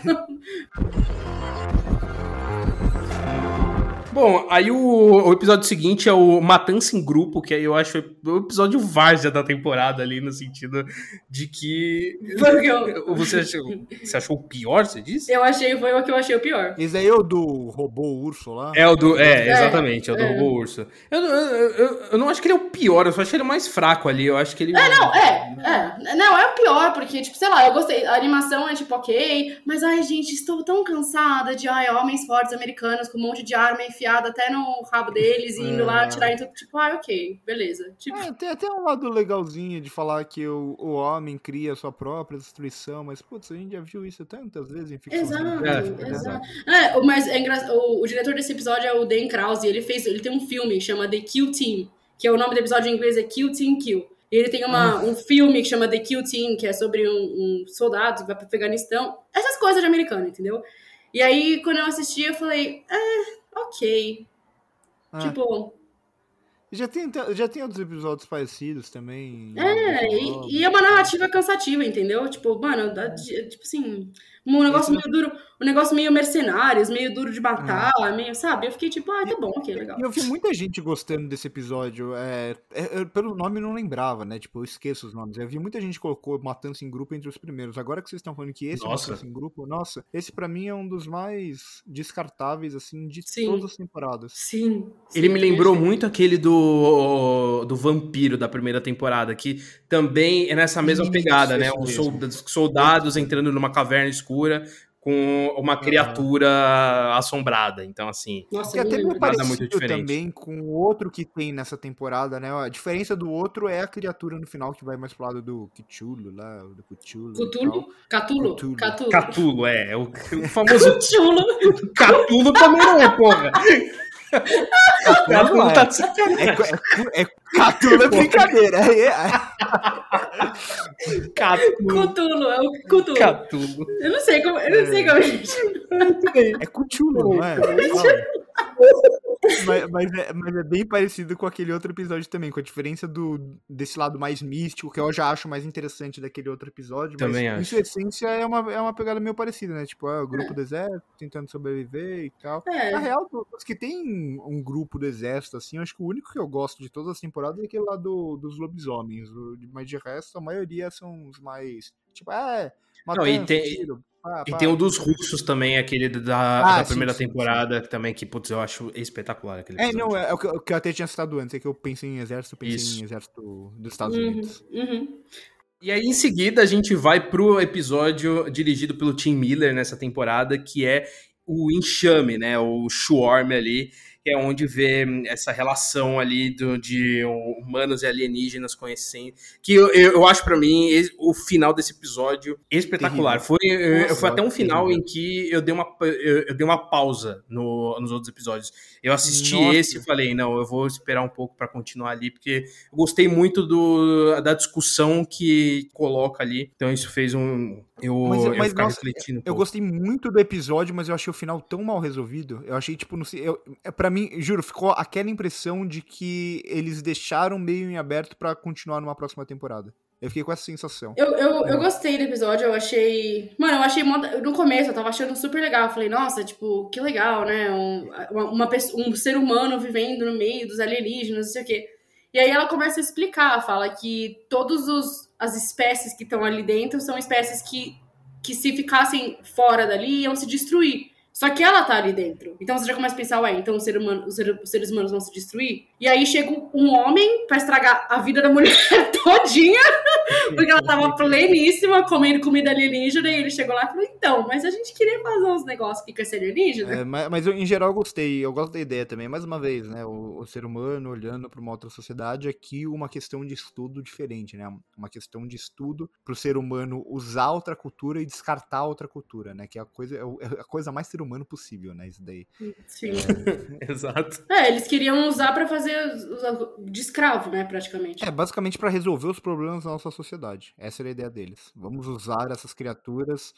Bom, aí o, o, episódio seguinte é o Matança em Grupo, que aí eu acho o episódio várzea da temporada ali, no sentido de que. Eu... Você, achou, você achou o pior, você disse? Eu achei, foi o que eu achei o pior. Esse aí é o do robô urso lá? É o do. É, é exatamente, é, é o do é. robô urso. Eu, eu, eu, eu, não acho que ele é o pior, eu só achei ele mais fraco ali. Eu acho que ele. É, não, é. é não, é o pior, porque, tipo, sei lá, eu gostei. A animação é tipo, ok, mas ai, gente, estou tão cansada de ai, homens fortes americanos com um monte de arma enfiada até no rabo deles e indo é. lá tirar tudo. Tipo, ah, ok, beleza. Tipo... É, tem até um lado legalzinho de falar que o, o homem cria a sua própria destruição, mas, putz, a gente já viu isso tantas vezes em ficção. Exato, é, exato. É, mas é engra... o, o diretor desse episódio é o Dan Krause, ele fez, ele tem um filme que chama The Kill Team, que é o nome do episódio em inglês é Kill Team Kill. E ele tem uma, um filme que chama The Kill Team, que é sobre um, um soldado que vai pro Afeganistão. Essas coisas de americano, entendeu? E aí, quando eu assisti, eu falei, é, ok. Ah. Tipo. Já tem, já tem outros episódios parecidos também. É, e, e, é uma narrativa cansativa, entendeu? Tipo, mano, dá, tipo assim, um negócio meio duro, um negócio meio mercenários, meio duro de matar, é. meio, sabe? Eu fiquei tipo, ah, tá bom, ok, legal. E eu vi muita gente gostando desse episódio. É, é, pelo nome eu não lembrava, né? Tipo, eu esqueço os nomes. Eu vi muita gente que colocou Matança em Grupo entre os primeiros. Agora que vocês estão falando que esse nossa. Matança em Grupo, nossa, esse para mim é um dos mais descartáveis, assim, de sim. todas as temporadas. Sim. Ele sim, me lembrou muito aquele do, do Vampiro da primeira temporada, que também é nessa mesma pegada, né? Os soldados, soldados entrando numa caverna escura segura com uma criatura assombrada. Então, assim, Nossa, que até meio parecido muito diferente. também com o outro que tem nessa temporada, né? A diferença do outro é a criatura no final que vai mais pro lado do Cthulhu lá, do Cthulhu. Cthulhu? Cthulhu? Cthulhu. Cthulhu, é. O, o famoso... Cthulhu. Cthulhu também não é, porra. Cthulhu tá de sacanagem. É, é, é, Cthulhu é brincadeira. É, é. Cthulhu. Cthulhu, é o Cthulhu. Cthulhu. Eu não sei como, eu não sei como a gente... É Cthulhu, não é? mas, mas, é, mas é bem parecido com aquele outro episódio também, com a diferença do, desse lado mais místico, que eu já acho mais interessante daquele outro episódio. Também mas, acho. Em sua essência, é uma, é uma pegada meio parecida, né? Tipo, é o grupo é. do exército tentando sobreviver e tal. É. Na real, os que tem um grupo do exército, assim, eu acho que o único que eu gosto de todas as temporadas é aquele lá do, dos lobisomens. Mas de resto, a maioria são os mais. Tipo, é. Não, e tem, tiro, ah, e tem o dos russos também, aquele da, ah, da primeira sim, temporada, sim. também, que, putz, eu acho espetacular aquele É, não, é, é o, que, o que eu até tinha citado antes, é que eu pensei em exército, pensei Isso. em exército dos Estados uhum, Unidos. Uhum. E aí, em seguida, a gente vai pro episódio dirigido pelo Tim Miller nessa temporada, que é o Enxame, né? O Swarm ali, que é onde vê essa relação ali do, de humanos e alienígenas conhecendo. Que eu, eu, acho para mim o final desse episódio espetacular. Foi, Nossa, foi até um final terrível. em que eu dei uma, eu, eu dei uma pausa no, nos outros episódios. Eu assisti Nossa. esse e falei, não, eu vou esperar um pouco para continuar ali, porque eu gostei muito do, da discussão que coloca ali. Então isso fez um. Eu, mas, eu, mas nossa, eu gostei muito do episódio, mas eu achei o final tão mal resolvido. Eu achei, tipo, não sei. Eu, é, pra mim, juro, ficou aquela impressão de que eles deixaram meio em aberto para continuar numa próxima temporada. Eu fiquei com essa sensação. Eu, eu, eu gostei do episódio, eu achei. Mano, eu achei. No começo eu tava achando super legal. Eu falei, nossa, tipo, que legal, né? Um, uma, uma, um ser humano vivendo no meio dos alienígenas, não sei o quê. E aí ela começa a explicar, fala que todas as espécies que estão ali dentro são espécies que, que se ficassem fora dali iam se destruir. Só que ela tá ali dentro. Então você já começa a pensar, ué, então ser humano, os, seres humanos vão se destruir? E aí chega um homem para estragar a vida da mulher *laughs* todinha, porque ela tava pleníssima, comendo comida alienígena, e ele chegou lá e falou, então, mas a gente queria fazer uns negócios aqui com esse alienígena. É, mas, mas eu, em geral eu gostei, eu gosto da ideia também. Mais uma vez, né, o, o ser humano olhando para uma outra sociedade, aqui uma questão de estudo diferente, né? Uma questão de estudo para o ser humano usar outra cultura e descartar outra cultura, né? Que é a coisa, é, é a coisa mais ser humano possível, né? Isso daí. Sim. É... *laughs* Exato. É, eles queriam usar para fazer de escravo, né, praticamente. É, basicamente para resolver os problemas da nossa sociedade. Essa era a ideia deles. Vamos usar essas criaturas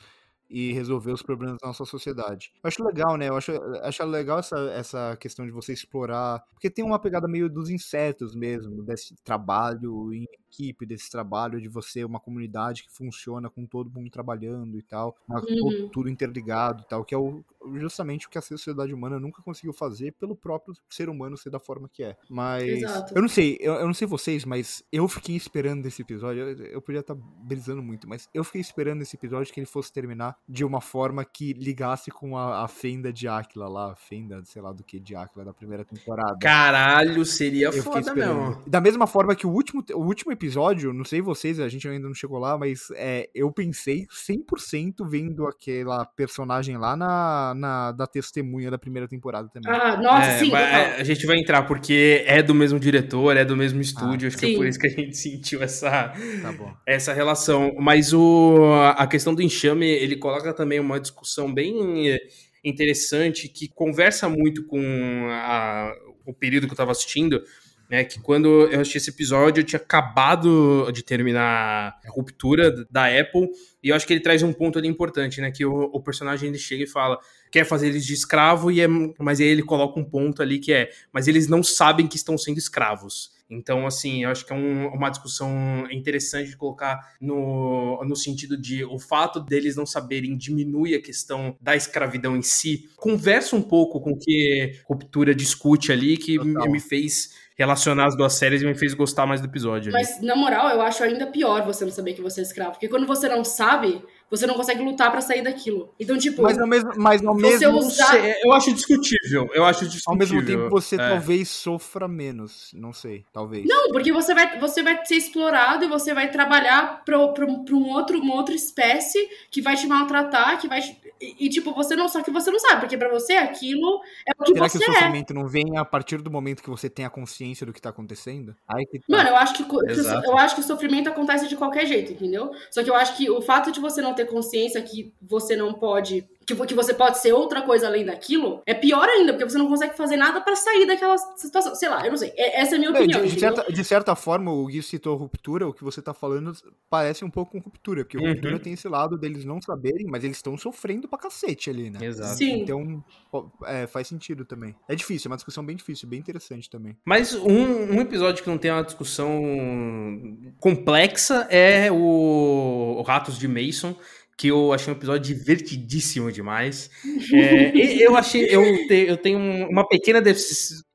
e resolver os problemas da nossa sociedade. Eu acho legal, né? Eu acho, acho legal essa, essa questão de você explorar. Porque tem uma pegada meio dos insetos mesmo, desse trabalho em equipe, desse trabalho de você, uma comunidade que funciona com todo mundo trabalhando e tal, uhum. tudo, interligado e tal, que é o, justamente o que a sociedade humana nunca conseguiu fazer pelo próprio ser humano ser da forma que é. Mas Exato. eu não sei, eu, eu, não sei vocês, mas eu fiquei esperando esse episódio. Eu, eu podia estar tá brisando muito, mas eu fiquei esperando esse episódio que ele fosse terminar de uma forma que ligasse com a, a fenda de Aquila lá, a fenda, sei lá do que de Aquila da primeira temporada. Caralho, seria eu foda mesmo. Da mesma forma que o último, o último episódio, não sei vocês, a gente ainda não chegou lá, mas é, eu pensei 100% vendo aquela personagem lá na, na da testemunha da primeira temporada também. Ah, nossa, é, sim. É, a gente vai entrar porque é do mesmo diretor, é do mesmo estúdio, ah, acho sim. que é por isso que a gente sentiu essa, tá essa relação. Mas o, a questão do enxame, ele coloca também uma discussão bem interessante que conversa muito com a, o período que eu estava assistindo, né, que quando eu assisti esse episódio, eu tinha acabado de terminar a ruptura da Apple, e eu acho que ele traz um ponto ali importante, né, que o, o personagem ele chega e fala, quer fazer eles de escravo, e é, mas aí ele coloca um ponto ali que é, mas eles não sabem que estão sendo escravos. Então, assim, eu acho que é um, uma discussão interessante de colocar no, no sentido de o fato deles não saberem diminui a questão da escravidão em si. Conversa um pouco com o que Ruptura discute ali, que me fez relacionar as duas séries me fez gostar mais do episódio. Mas, ali. na moral, eu acho ainda pior você não saber que você é escravo. Porque quando você não sabe, você não consegue lutar para sair daquilo. Então, tipo. Mas ao mesmo, mas ao mesmo usar... eu acho discutível. Eu acho discutível. Ao mesmo tempo, você é. talvez sofra menos. Não sei, talvez. Não, porque você vai, você vai ser explorado e você vai trabalhar para um outro, uma outra espécie que vai te maltratar, que vai. E, e, tipo, você não. Só que você não sabe, porque para você aquilo é o que Será você que o é. sofrimento é. não vem a partir do momento que você tem a consciência do que tá acontecendo? Que tá. Mano, eu acho que, que, eu acho que o sofrimento acontece de qualquer jeito, entendeu? Só que eu acho que o fato de você não ter ter consciência que você não pode que, que você pode ser outra coisa além daquilo, é pior ainda, porque você não consegue fazer nada para sair daquela situação. Sei lá, eu não sei. É, essa é a minha opinião. De, de, certa, de, certa, forma, o Gui citou ruptura, o que você tá falando parece um pouco com ruptura, porque uhum. ruptura tem esse lado deles não saberem, mas eles estão sofrendo pra cacete ali, né? Exato. Sim. Então, é, faz sentido também. É difícil, é uma discussão bem difícil, bem interessante também. Mas um, um episódio que não tem uma discussão complexa é o, o Ratos de Mason que eu achei um episódio divertidíssimo demais. *laughs* É, eu achei, eu, te, eu tenho uma pequena,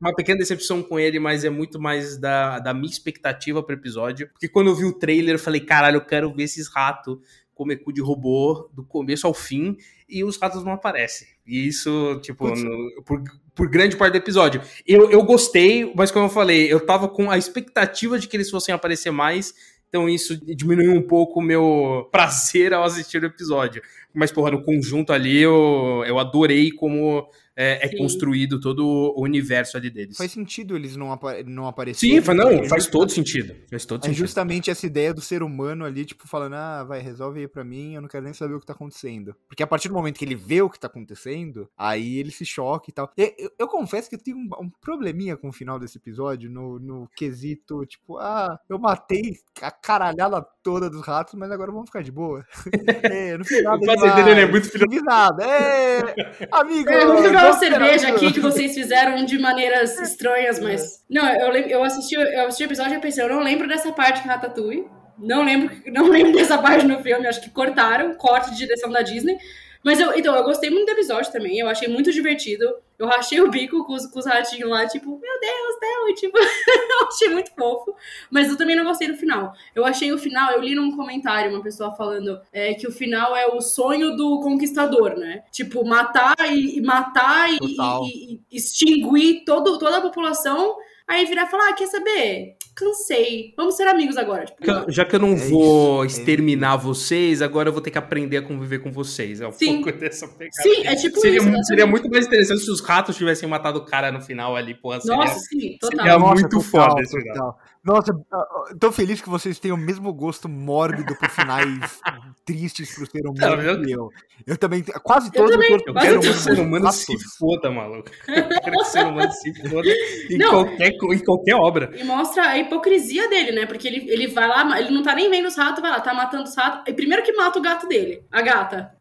uma pequena decepção com ele, mas é muito mais da, da minha expectativa para o episódio. Porque quando eu vi o trailer, eu falei, caralho, eu quero ver esses ratos comer cu de robô do começo ao fim e os ratos não aparecem. E isso, tipo, no, por, por grande parte do episódio. Eu, eu gostei, mas como eu falei, eu tava com a expectativa de que eles fossem aparecer mais então isso diminuiu um pouco o meu *laughs* prazer ao assistir o episódio. Mas, porra, no conjunto ali eu, eu adorei como é, é construído todo o universo ali deles. Faz sentido eles não, apa não aparecerem. Sim, faz, não, faz todo sentido. Faz todo é sentido. justamente essa ideia do ser humano ali, tipo, falando, ah, vai, resolve aí pra mim, eu não quero nem saber o que tá acontecendo. Porque a partir do momento que ele vê o que tá acontecendo, aí ele se choca e tal. Eu, eu, eu confesso que eu tenho um, um, probleminha com o final desse episódio, no, no quesito, tipo, ah, eu matei a caralhada toda dos ratos, mas agora vamos ficar de boa. é, não fiz nada demais. Ele é muito filho... Não fiz nada. É, amigo... É, uma cerveja aqui que vocês fizeram de maneiras estranhas, mas. Não, eu, eu assisti, eu assisti o episódio e pensei, eu não lembro dessa parte de Ratatouille. Não lembro, não *laughs* lembro dessa parte no filme, acho que cortaram, corte de direção da Disney. Mas eu, então, eu gostei muito do episódio também, eu achei muito divertido. Eu rachei o bico com os, com os ratinhos lá, tipo, meu Deus, Theo, tipo, *laughs* eu achei muito fofo. Mas eu também não gostei do final. Eu achei o final, eu li num comentário uma pessoa falando é, que o final é o sonho do conquistador, né? Tipo, matar e, matar e, e, e, extinguir todo, toda a população Aí virar e falar: ah, quer saber? Cansei. Vamos ser amigos agora. Tipo, já que eu não é vou isso, exterminar é vocês, agora eu vou ter que aprender a conviver com vocês. É um Sim. pouco dessa pegada. Sim, é tipo seria, isso. Seria muito mais interessante se os ratos tivessem matado o cara no final ali, porra. Seria, Nossa, sim, total. Seria Nossa, muito total, foda esse final. Nossa, tô feliz que vocês tenham o mesmo gosto mórbido por finais *laughs* tristes pro ser humano não, que eu. Eu também, quase todos eu, também, eu quero que o ser humano se foda, maluco. *laughs* Eu quero que o ser humano se foda em, qualquer, em qualquer obra. E mostra a hipocrisia dele, né? Porque ele, ele vai lá, ele não tá nem vendo os ratos, vai lá, tá matando os ratos. E primeiro que mata o gato dele, a gata.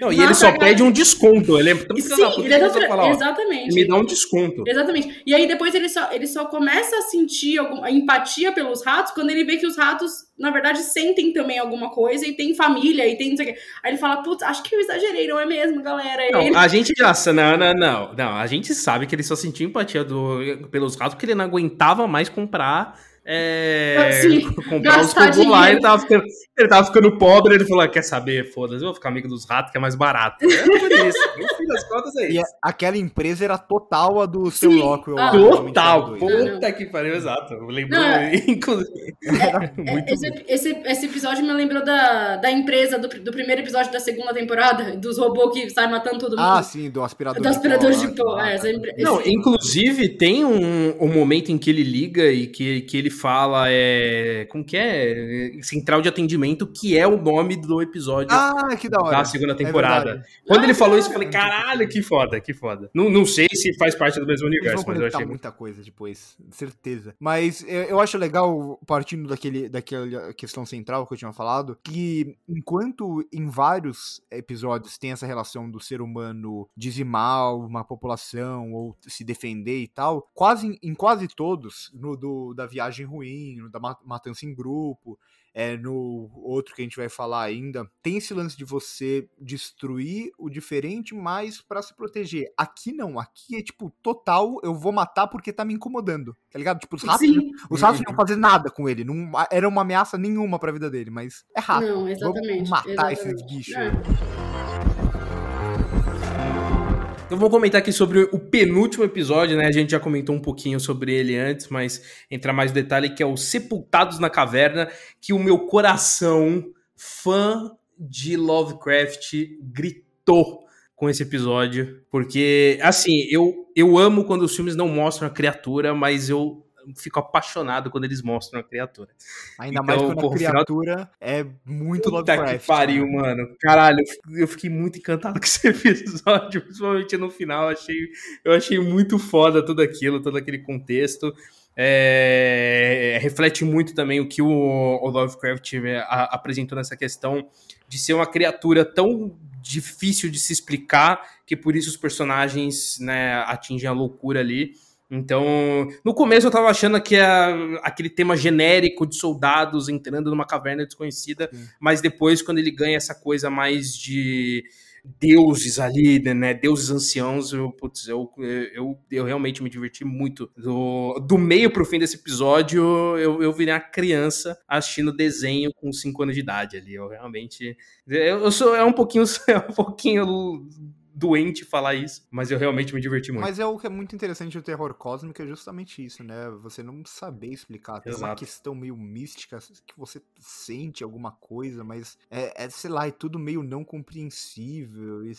Não, e *laughs* ele só pede um desconto. Ele é tão Sim, ele é tão... falar, Exatamente. Me dá um desconto. Exatamente. E aí depois ele só, ele só começa a sentir alguma empatia pelos ratos quando ele vê que os ratos, na verdade, sentem também alguma coisa e tem família e tem não sei o quê. Aí ele fala, putz, acho que eu exagerei, não é mesmo, galera? Não, ele... a gente já. Não, não, não, não. A gente sabe que ele só sentiu empatia do, pelos ratos porque ele não aguentava mais comprar é, comprar os cubos lá, ele tava, ficando, ele tava ficando pobre, ele falou, ah, quer saber, foda-se, eu vou ficar amigo dos ratos, que é mais barato. É por isso, no fim das contas é isso. E aquela empresa era total a do seu Rockwell. Ah, total, puta que pariu, exato. Lembrou, é. *laughs* inclusive. É, esse, esse, esse, episódio me lembrou da, da empresa, do, do primeiro episódio da segunda temporada, dos robôs que saem matando todo mundo. Ah, sim, do aspirador, do aspirador de pó. É, Não, inclusive tem um, um momento em que ele liga e que, que ele fala é. Como que é? Central de Atendimento, que é o nome do episódio ah, que da, hora. da segunda é temporada. É Quando ele falou isso, eu falei, caralho, que foda, que foda. Não, não sei se faz parte do mesmo universo, mas eu achei. muita coisa depois, certeza. Mas eu acho legal, partindo daquele, daquela questão central que eu tinha falado, que enquanto em vários episódios tem essa relação do ser humano dizimar uma população ou se defender e tal, quase em quase todos, no do, da viagem ruim, no da matança em grupo, é, no outro que a gente vai falar ainda, tem esse lance de você destruir o diferente, mas para se proteger. Aqui não, aqui é tipo, total, eu vou matar porque tá me incomodando, tá ligado? Tipo, os ratos, os ratos não fazer nada com ele, não era uma ameaça nenhuma pra vida dele, mas é rato. Não, exatamente. Matar exatamente. esses bichos. É. Então vou comentar aqui sobre o penúltimo episódio, né? A gente já comentou um pouquinho sobre ele antes, mas entrar mais detalhe que é o Sepultados na Caverna, que o meu coração fã de Lovecraft gritou com esse episódio, porque assim, eu eu amo quando os filmes não mostram a criatura, mas eu fico apaixonado quando eles mostram a criatura. Ainda então, mais quando a criatura final... é muito Puta Lovecraft. que pariu, né? mano. Caralho, eu fiquei muito encantado *laughs* com esse episódio, principalmente no final. Achei, eu achei muito foda tudo aquilo, todo aquele contexto. É, reflete muito também o que o, o Lovecraft é, a, apresentou nessa questão de ser uma criatura tão difícil de se explicar que por isso os personagens né, atingem a loucura ali. Então, no começo eu tava achando que é aquele tema genérico de soldados entrando numa caverna desconhecida, Sim. mas depois, quando ele ganha essa coisa mais de deuses ali, né? Deuses anciãos, eu, putz, eu, eu, eu realmente me diverti muito. Do, do meio pro fim desse episódio, eu, eu virei uma criança assistindo desenho com 5 anos de idade ali. Eu realmente. Eu, eu sou. É um pouquinho. *laughs* É um pouquinho doente falar isso, mas eu realmente me diverti muito. Mas é o que é muito interessante do terror cósmico, é justamente isso, né? Você não saber explicar. Tem uma questão meio mística que você sente alguma coisa, mas é, é sei lá, é tudo meio não compreensível. E,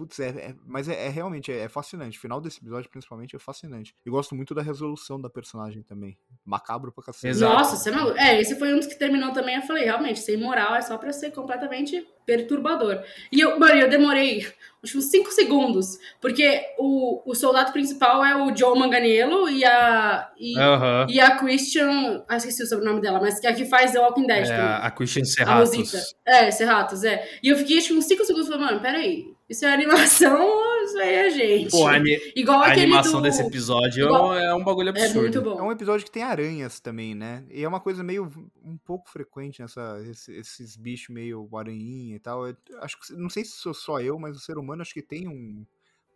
putz, é, é mas é, é realmente é, fascinante. O final desse episódio, principalmente, é fascinante. E gosto muito da resolução da personagem também. Macabro pra cacete. Exato. Nossa, você não... É, esse foi um dos que terminou também. Eu falei, realmente, sem moral é só pra ser completamente perturbador. E eu, mano, eu demorei acho uns 5 segundos, porque o, o soldado principal é o Joe Manganiello e a e, uhum. e a Christian, ah, esqueci o sobrenome dela, mas que é a que faz The Walking Dead. É, a Christian Serratos. É, Serratos, é. E eu fiquei acho que uns 5 segundos falando, mano, peraí, isso é animação *laughs* ou isso aí é gente? Pô, a, Igual a animação do... desse episódio Igual... é um bagulho absurdo. É muito bom. É um episódio que tem aranhas também, né? E é uma coisa meio um pouco frequente nessa esses bichos meio aranhinha e tal. Eu acho que não sei se sou só eu, mas o ser humano acho que tem um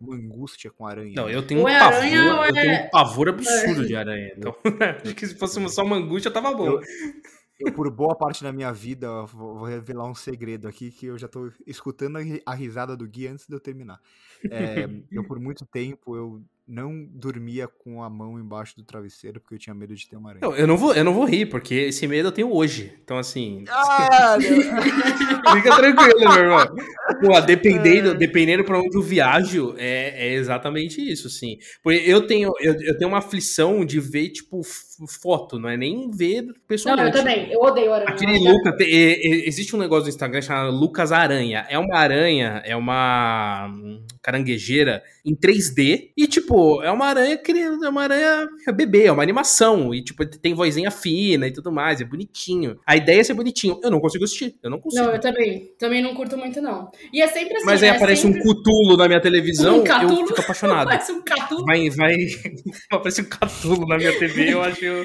uma angústia com aranha. Não, eu tenho um é pavor, aranha, eu é... tenho um pavor absurdo é. de aranha. Então, *laughs* acho que se fosse só uma angústia tava bom. Eu, eu, por boa parte da minha vida, vou, revelar um segredo aqui que eu já tô escutando a risada do Gui antes de eu terminar. É, eu, por muito tempo, eu não dormia com a mão embaixo do travesseiro porque eu tinha medo de ter uma aranha. Não, eu não vou, eu não vou rir, porque esse medo eu tenho hoje. Então, assim. Ah, *laughs* fica tranquilo, meu irmão. Pô, dependendo, é. dependendo pra onde eu viajo, é, é exatamente isso, assim. Porque eu tenho, eu, eu tenho uma aflição de ver, tipo, foto, não é nem ver pessoalmente. Não, eu também, eu odeio aranha. Aquele Lucas, existe um negócio no Instagram chamado Lucas Aranha. É uma aranha, é uma caranguejeira em 3D e, tipo, é uma aranha é uma aranha bebê, é uma animação e, tipo, tem vozinha fina e tudo mais, é bonitinho. A ideia é ser bonitinho. Eu não consigo assistir, eu não consigo. Não, eu também, também não curto muito, não. E é sempre assim, Mas aí é aparece sempre... um cutulo na minha televisão, um eu fico *laughs* apaixonado. Parece um catulo. Vai, vai, *laughs* aparece um catulo na minha TV, eu acho eu, eu,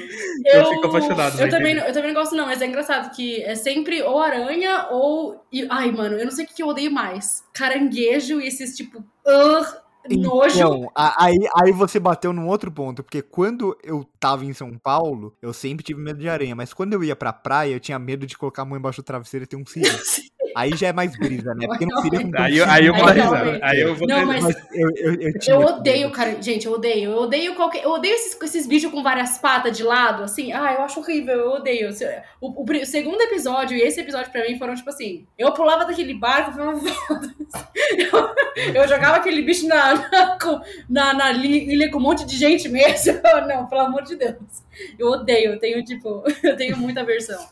eu fico apaixonado. Eu também, eu também não gosto, não, mas é engraçado que é sempre ou aranha ou. Ai, mano, eu não sei o que eu odeio mais. Caranguejo e esses tipo. Uh, nojo. Então, aí, aí você bateu num outro ponto, porque quando eu tava em São Paulo, eu sempre tive medo de aranha, mas quando eu ia pra praia, eu tinha medo de colocar a mão embaixo do travesseiro e ter um cio. *laughs* Aí já é mais brisa, né? Porque não queria *laughs* com aí, aí eu vou risada. Aí eu vou não, mas, mas eu, eu, eu, eu, odeio, cara. Gente, eu odeio. Eu odeio qualquer. Eu odeio esses, esses bichos com várias patas de lado, assim. Ah, eu acho horrível, eu odeio. O, o, o segundo episódio e esse episódio pra mim foram, tipo assim. Eu pulava daquele barco, *laughs* eu, eu jogava aquele bicho na, *laughs* na, na, na ilha com um monte de gente mesmo. *laughs* Não, pelo amor de Deus. Eu odeio, eu tenho, tipo, *laughs* eu tenho muita aversão.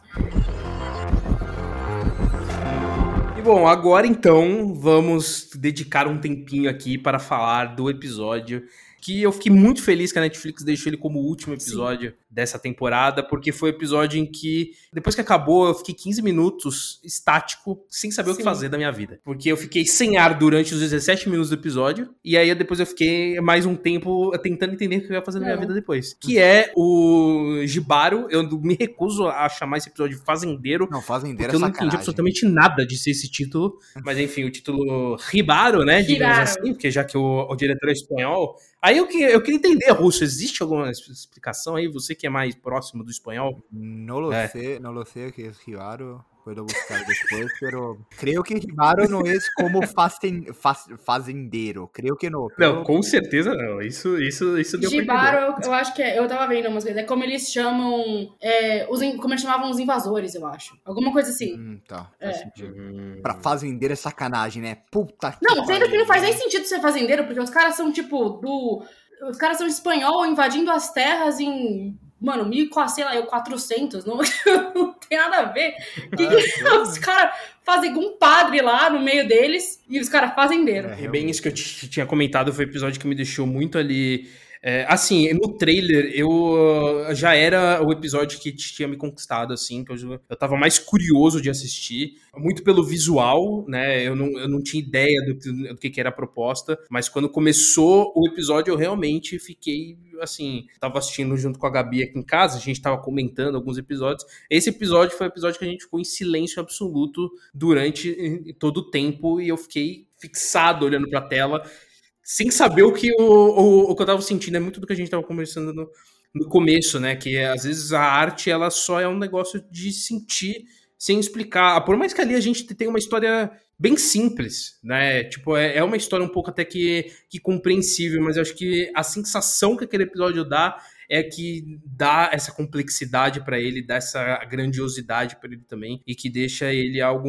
E bom, agora então vamos dedicar um tempinho aqui para falar do episódio que eu fiquei muito feliz que a Netflix deixou ele como último episódio Sim. dessa temporada, porque foi o episódio em que, depois que acabou, eu fiquei 15 minutos estático, sem saber Sim. o que fazer da minha vida. Porque eu fiquei sem ar durante os 17 minutos do episódio, e aí depois eu fiquei mais um tempo tentando entender o que eu ia fazer da minha é. vida depois. Que é o Gibaro, eu me recuso a chamar esse episódio de Fazendeiro. Não, Fazendeiro é eu não entendi absolutamente nada de ser esse título, *laughs* mas enfim, o título Ribaro, né, digamos assim, porque já que o, o diretor é espanhol, Aí eu, que, eu queria entender, Russo, existe alguma explicação aí? Você que é mais próximo do espanhol? Não lo é. sé, não lo sé que é Ribaro. Puedo buscar depois, pero creo que Ribaro não é como fazen, faz, fazendeiro. Creio que não. Pero... Não, com certeza não. Isso, isso, isso deu Ribaro, eu, eu acho que é, eu tava vendo umas vezes. É como eles chamam. É, os, como eles chamavam os invasores, eu acho. Alguma coisa assim. Hum, tá. É. Hum. Pra fazendeiro é sacanagem, né? Puta que. Não, sendo que não faz nem sentido ser fazendeiro, porque os caras são tipo do. Os caras são espanhol invadindo as terras em Mano, 1.400, sei lá, eu 400, não, *laughs* não tem nada a ver. Que, ah, os caras fazem com um padre lá no meio deles e os caras fazendeiro. É, é bem isso que eu tinha comentado, foi um episódio que me deixou muito ali é, assim, no trailer, eu já era o episódio que tinha me conquistado, assim, que eu, eu tava mais curioso de assistir, muito pelo visual, né? Eu não, eu não tinha ideia do, do que, que era a proposta, mas quando começou o episódio, eu realmente fiquei assim, tava assistindo junto com a Gabi aqui em casa, a gente tava comentando alguns episódios. Esse episódio foi o episódio que a gente ficou em silêncio absoluto durante todo o tempo e eu fiquei fixado olhando para a tela sem saber o que, o, o, o, que eu tava sentindo. É muito do que a gente tava conversando no, no começo, né? Que às vezes a arte ela só é um negócio de sentir sem explicar. Por mais que ali a gente tenha uma história bem simples, né? Tipo, é, é uma história um pouco até que, que compreensível, mas eu acho que a sensação que aquele episódio dá é que dá essa complexidade para ele, dá essa grandiosidade para ele também e que deixa ele algo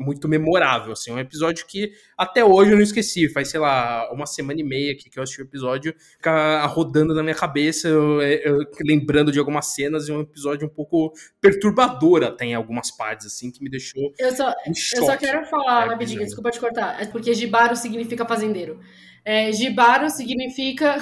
muito memorável, assim, um episódio que até hoje eu não esqueci, faz sei lá uma semana e meia que, que eu assisti o episódio, fica rodando na minha cabeça, eu, eu, lembrando de algumas cenas e um episódio um pouco perturbador até em algumas partes assim que me deixou eu só, eu só quero falar é, rapidinho, é. desculpa te cortar, é porque Jibaro significa fazendeiro. É, Jibaro significa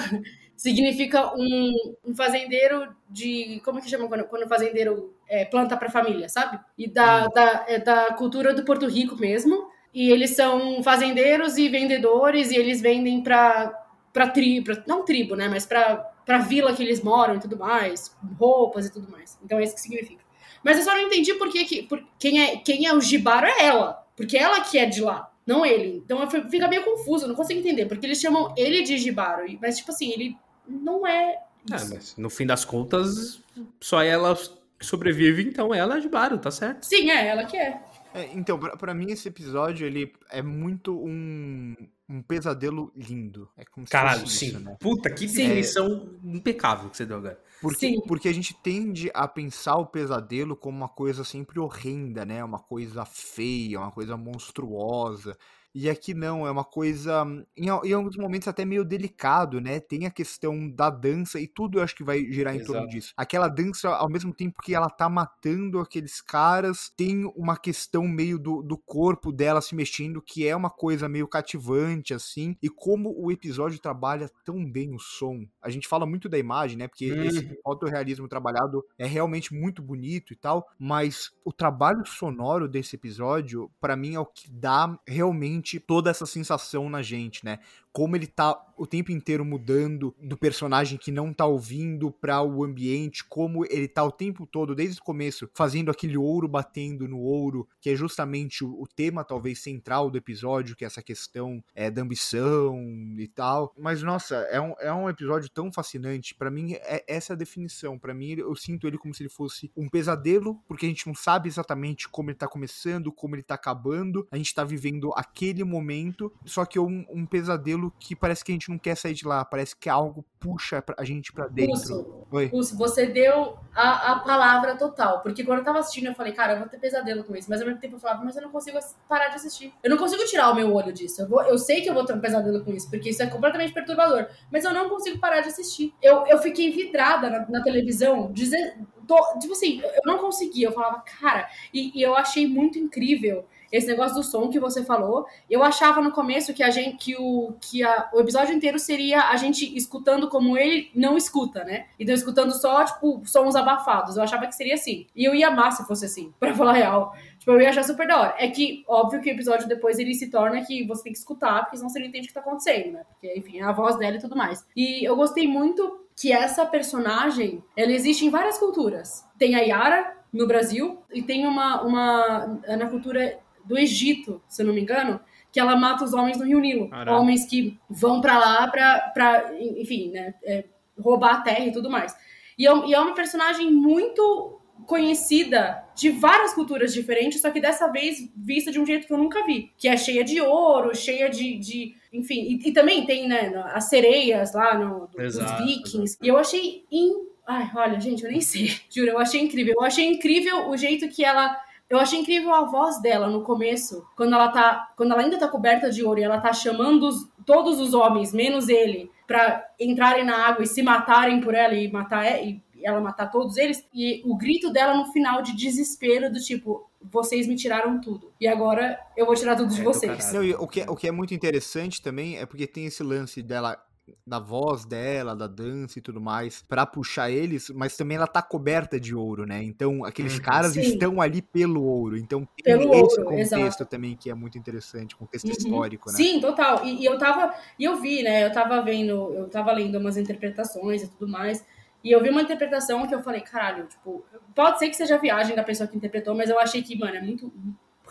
significa um, um, fazendeiro de. Como que chama quando, quando o fazendeiro é, planta para família, sabe? E da, hum. da, é da cultura do Porto Rico mesmo. E eles são fazendeiros e vendedores, e eles vendem para para tribo, não tribo, né? Mas para para vila que eles moram e tudo mais, roupas e tudo mais. Então é isso que significa. Mas eu só não entendi por que, que por, quem é quem é o Jibaro é ela, porque ela que é de lá, não ele. Então fica meio confuso, não consigo entender, porque eles chamam ele de Jibaro, mas tipo assim, ele não é ah, isso. mas no fim das contas, só ela sobrevive, então ela é de Baro, tá certo? Sim, é ela que é. é então, para mim esse episódio ele é muito um, um pesadelo lindo. É como Caralho, sim. Isso, né? Puta, que definição é... impecável que você deu agora. Porque, sim. porque a gente tende a pensar o pesadelo como uma coisa sempre horrenda, né? Uma coisa feia, uma coisa monstruosa. E aqui não, é uma coisa, em, em alguns momentos até meio delicado, né? Tem a questão da dança e tudo eu acho que vai girar em Exato. torno disso. Aquela dança, ao mesmo tempo que ela tá matando aqueles caras, tem uma questão meio do, do corpo dela se mexendo, que é uma coisa meio cativante, assim. E como o episódio trabalha tão bem o som. A gente fala muito da imagem, né? Porque hum. esse autorrealismo trabalhado é realmente muito bonito e tal, mas o trabalho sonoro desse episódio, para mim, é o que dá realmente toda essa sensação na gente, né? Como ele tá o tempo inteiro mudando do personagem que não tá ouvindo para o ambiente, como ele tá o tempo todo, desde o começo, fazendo aquele ouro batendo no ouro, que é justamente o, o tema talvez central do episódio, que é essa questão é, da ambição e tal. Mas nossa, é um, é um episódio tão fascinante. para mim, é essa a definição. para mim, eu sinto ele como se ele fosse um pesadelo, porque a gente não sabe exatamente como ele tá começando, como ele tá acabando. A gente tá vivendo aquele momento, só que um, um pesadelo aquilo que parece que a gente não quer sair de lá, parece que algo puxa a gente para dentro. Oi. Você deu a, a palavra total, porque quando eu tava assistindo eu falei, cara, eu vou ter pesadelo com isso, mas ao mesmo tempo eu falava, mas eu não consigo parar de assistir. Eu não consigo tirar o meu olho disso. Eu, vou, eu sei que eu vou ter um pesadelo com isso, porque isso é completamente perturbador, mas eu não consigo parar de assistir. Eu, eu fiquei vidrada na, na televisão, dizer, tô, tipo assim, eu não conseguia. Eu falava, cara, e, e eu achei muito incrível esse negócio do som que você falou. Eu achava no começo que a gente que o que a, o episódio inteiro seria a gente escutando como ele não escuta, né? Então escutando só tipo sons abafados. Eu achava que seria assim. E eu ia amar se fosse assim, *laughs* para falar a real. Tipo, eu ia achar super da hora. É que, óbvio que o episódio depois ele se torna que você tem que escutar, porque senão você não entende o que tá acontecendo, né? Porque, enfim, é a voz dela e tudo mais. E eu gostei muito que essa personagem, ela existe em várias culturas. Tem a Yara no Brasil e tem uma, uma na cultura do Egito, se eu não me engano, que ela mata os homens no Rio Nilo. Caramba. Homens que vão para lá pra, pra, enfim, né, é, roubar a terra e tudo mais. E é, e é uma personagem muito conhecida de várias culturas diferentes, só que dessa vez vista de um jeito que eu nunca vi. Que é cheia de ouro, cheia de. de enfim, e, e também tem, né, as sereias lá no, do, exato, dos vikings. Exato. E eu achei. In... Ai, olha, gente, eu nem sei. *laughs* Juro, eu achei incrível. Eu achei incrível o jeito que ela eu achei incrível a voz dela no começo, quando ela tá, quando ela ainda tá coberta de ouro e ela tá chamando os, todos os homens, menos ele, para entrarem na água e se matarem por ela e matar e ela matar todos eles. E o grito dela no final de desespero do tipo, vocês me tiraram tudo. E agora eu vou tirar tudo de é vocês. Não, o, que, é, o que é muito interessante também é porque tem esse lance dela da voz dela, da dança e tudo mais, para puxar eles, mas também ela tá coberta de ouro, né? Então aqueles uhum. caras Sim. estão ali pelo ouro. Então tem pelo esse ouro, contexto exato. também que é muito interessante, contexto uhum. histórico, né? Sim, total. E, e, eu tava, e eu vi, né? Eu tava vendo, eu tava lendo umas interpretações e tudo mais. E eu vi uma interpretação que eu falei, caralho, tipo, pode ser que seja a viagem da pessoa que interpretou, mas eu achei que, mano, é muito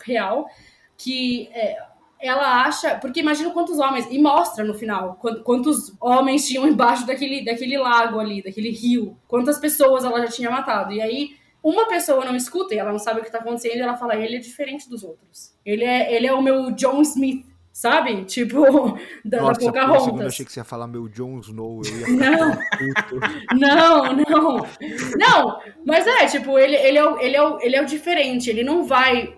real que é, ela acha. Porque imagina quantos homens. E mostra no final quantos homens tinham embaixo daquele, daquele lago ali, daquele rio. Quantas pessoas ela já tinha matado. E aí uma pessoa não escuta e ela não sabe o que tá acontecendo, e ela fala, ele é diferente dos outros. Ele é, ele é o meu John Smith. Sabe? Tipo, *laughs* da, Nossa, da Pocahontas. eu achei que você ia falar meu Jon Snow. Eu ia *laughs* não. *laughs* não, não. Não, mas é, tipo, ele, ele, é o, ele, é o, ele é o diferente. Ele não vai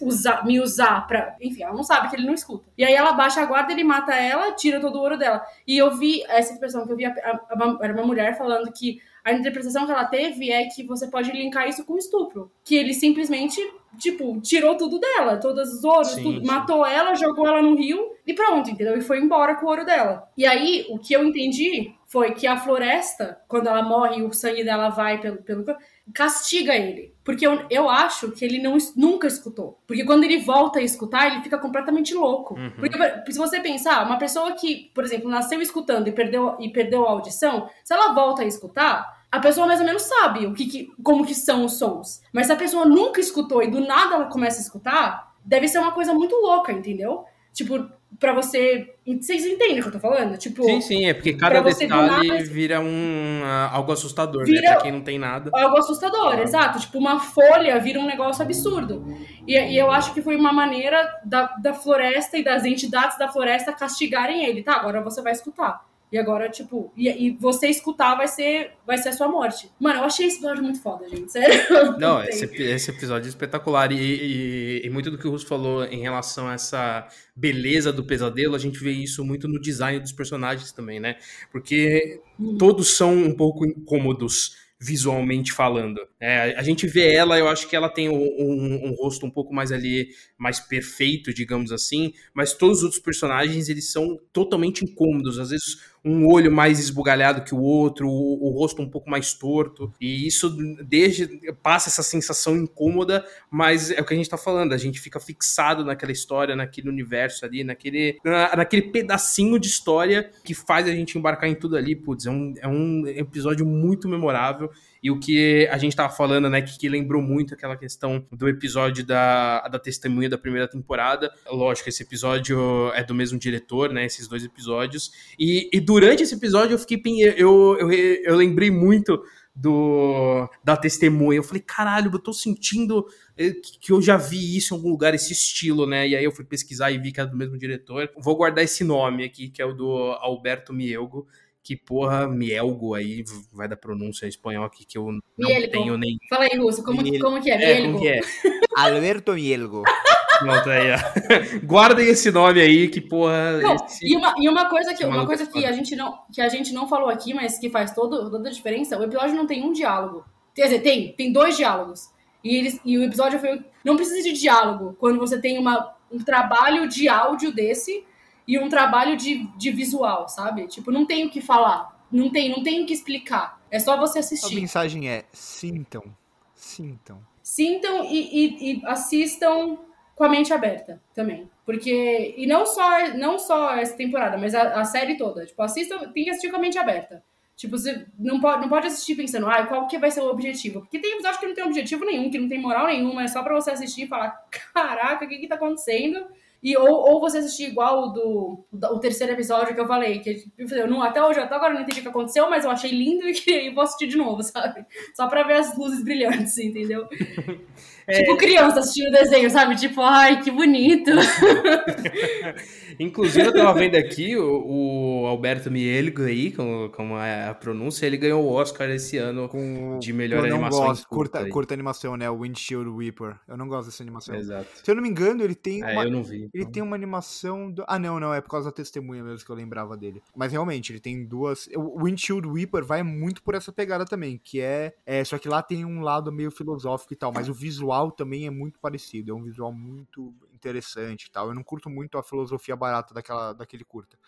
usar, me usar pra. Enfim, ela não sabe que ele não escuta. E aí ela baixa a guarda, ele mata ela, tira todo o ouro dela. E eu vi essa expressão que eu vi, a, a, a, era uma mulher falando que a interpretação que ela teve é que você pode linkar isso com estupro. Que ele simplesmente, tipo, tirou tudo dela, todas as ouros, sim, tudo, sim. matou ela, jogou ela no rio e pronto, entendeu? E foi embora com o ouro dela. E aí, o que eu entendi foi que a floresta, quando ela morre e o sangue dela vai pelo, pelo castiga ele. Porque eu, eu acho que ele não, nunca escutou. Porque quando ele volta a escutar, ele fica completamente louco. Uhum. Porque se você pensar, uma pessoa que, por exemplo, nasceu escutando e perdeu, e perdeu a audição, se ela volta a escutar, a pessoa mais ou menos sabe o que, que, como que são os sons. Mas se a pessoa nunca escutou e do nada ela começa a escutar, deve ser uma coisa muito louca, entendeu? Tipo, para você. Vocês entendem o que eu tô falando? Tipo, sim, sim, é porque cada detalhe nada, vira um uh, algo assustador, né? vira né? Pra quem não tem nada. Algo assustador, exato. Tipo, uma folha vira um negócio absurdo. E, e, eu acho que foi uma maneira da, da floresta e das entidades da floresta castigarem ele. Tá, agora você vai escutar. E agora, tipo, e, e, você escutar vai ser, vai ser a sua morte. Mano, eu achei esse episódio muito foda, gente. Sério. *laughs* Não, esse, esse, episódio é espetacular. E, e, e, muito do que o Russo falou em relação a essa beleza do pesadelo, a gente vê isso muito no design dos personagens também, né? Porque hum. todos são um pouco incômodos visualmente falando. É, a gente vê ela, eu acho que ela tem um, um, um, rosto um pouco mais ali, mais perfeito, digamos assim, mas todos os outros personagens, eles são totalmente incômodos, às vezes um olho mais esbugalhado que o outro, o, o rosto um pouco mais torto, e isso desde passa essa sensação incômoda, mas é o que a gente tá falando, a gente fica fixado naquela história, naquele universo ali, naquele, na, naquele pedacinho de história que faz a gente embarcar em tudo ali, putz, é um, é um episódio muito memorável, e o que a gente estava falando, né, que, que, lembrou muito aquela questão do episódio da, da testemunha da primeira temporada. Lógico, esse episódio é do mesmo diretor, né, esses dois episódios. E, e durante esse episódio eu fiquei, eu, eu, eu lembrei muito do da testemunha. Eu falei, caralho, eu tô sentindo eh, que eu já vi isso em algum lugar, esse estilo, né? E aí eu fui pesquisar e vi que era do mesmo diretor. Vou guardar esse nome aqui, que é o do Alberto Mielgo que porra, Mielgo aí, vai da pronúncia espanhol aqui que eu não Mielgo. tenho nem. Fala aí, Russo, como, Miel... como que é? Mielgo. É, como que é? *laughs* Alberto Mielgo. Pronto, aí, ó. *laughs* Guardem esse nome aí, que porra. Não, esse... e, uma, e uma coisa, que, uma coisa que, a gente não, que a gente não falou aqui, mas que faz todo, toda a diferença: o episódio não tem um diálogo. Quer dizer, tem, tem dois diálogos. E, eles, e o episódio foi. Não precisa de diálogo quando você tem uma, um trabalho de áudio desse e um trabalho de, de visual, sabe? Tipo, não tem o que falar. Não tem, não tem o que explicar. É só você assistir. A mensagem é: sintam. Sintam. Sintam e, e, e assistam com a mente aberta também. Porque. E não só, não só essa temporada, mas a, a série toda. Tipo, assistam, tem que assistir com a mente aberta. Tipo, você não pode, não pode assistir pensando, ah, qual que vai ser o objetivo? Porque tem episódio que não tem objetivo nenhum, que não tem moral nenhuma, é só pra você assistir e falar, caraca, o que que tá acontecendo? E ou, ou você assistir igual o do o terceiro episódio que eu falei, que eu não, até hoje, até agora não entendi o que aconteceu, mas eu achei lindo e, *laughs* e vou assistir de novo, sabe? Só pra ver as luzes brilhantes, entendeu? *laughs* É... Tipo criança assistindo o desenho, sabe? Tipo, ai, que bonito. *laughs* Inclusive, eu tava vendo aqui o, o Alberto Mielgo aí, como, como é a pronúncia, ele ganhou o Oscar esse ano Com... de melhor eu animação. Gosto. Curta, curta animação, né? O Windshield Weeper. Eu não gosto dessa animação. Exato. Se eu não me engano, ele tem. É, uma... eu não vi. Ele então. tem uma animação. Do... Ah, não, não, é por causa da testemunha mesmo que eu lembrava dele. Mas realmente, ele tem duas. O Windshield Weeper vai muito por essa pegada também, que é. é... Só que lá tem um lado meio filosófico e tal, mas o visual também é muito parecido. É um visual muito interessante e tal. Eu não curto muito a filosofia barata daquela, daquele curta.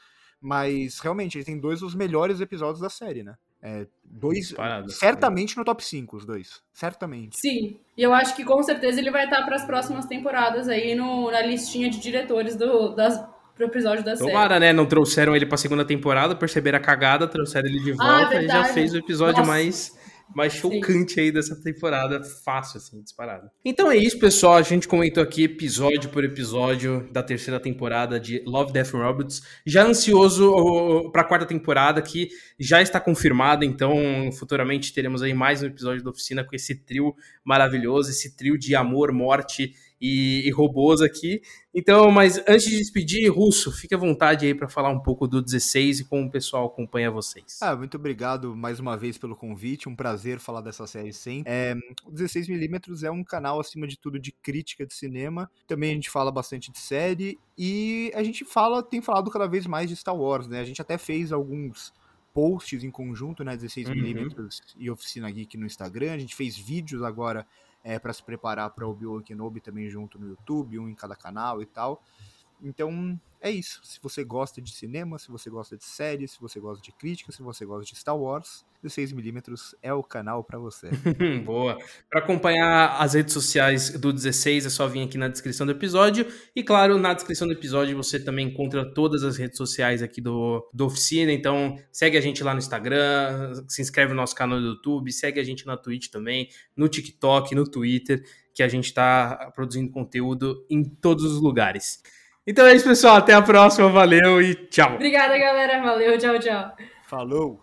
Mas realmente, ele tem dois dos melhores episódios da série, né? É, dois. Parada, certamente no top 5, os dois. Certamente. Sim. E eu acho que com certeza ele vai estar para as próximas temporadas aí no, na listinha de diretores do, das, pro episódio da série. Tomara, né? Não trouxeram ele pra segunda temporada, perceberam a cagada, trouxeram ele de ah, volta ah, e já fez o episódio Nossa. mais mais chocante Sim. aí dessa temporada, fácil, assim, disparado. Então é isso, pessoal. A gente comentou aqui episódio por episódio da terceira temporada de Love, Death and Robots. Já ansioso para a quarta temporada, que já está confirmada, então futuramente teremos aí mais um episódio da oficina com esse trio maravilhoso, esse trio de amor, morte e, e, robôs aqui. Então, mas antes de despedir, Russo, fique à vontade aí para falar um pouco do 16 e como o pessoal acompanha vocês. Ah, muito obrigado mais uma vez pelo convite, um prazer falar dessa série sempre. É, o 16mm é um canal, acima de tudo, de crítica de cinema. Também a gente fala bastante de série e a gente fala, tem falado cada vez mais de Star Wars, né? A gente até fez alguns posts em conjunto, né, 16mm uhum. e Oficina Geek no Instagram. A gente fez vídeos agora é, para se preparar para Obi-Wan Kenobi também junto no YouTube, um em cada canal e tal. Então, é isso. Se você gosta de cinema, se você gosta de séries, se você gosta de crítica, se você gosta de Star Wars, 16mm é o canal para você. *laughs* Boa. Para acompanhar as redes sociais do 16 é só vir aqui na descrição do episódio. E claro, na descrição do episódio você também encontra todas as redes sociais aqui do, do Oficina. Então segue a gente lá no Instagram, se inscreve no nosso canal do YouTube, segue a gente na Twitch também, no TikTok, no Twitter, que a gente está produzindo conteúdo em todos os lugares. Então é isso, pessoal. Até a próxima. Valeu e tchau. Obrigada, galera. Valeu. Tchau, tchau. Falou.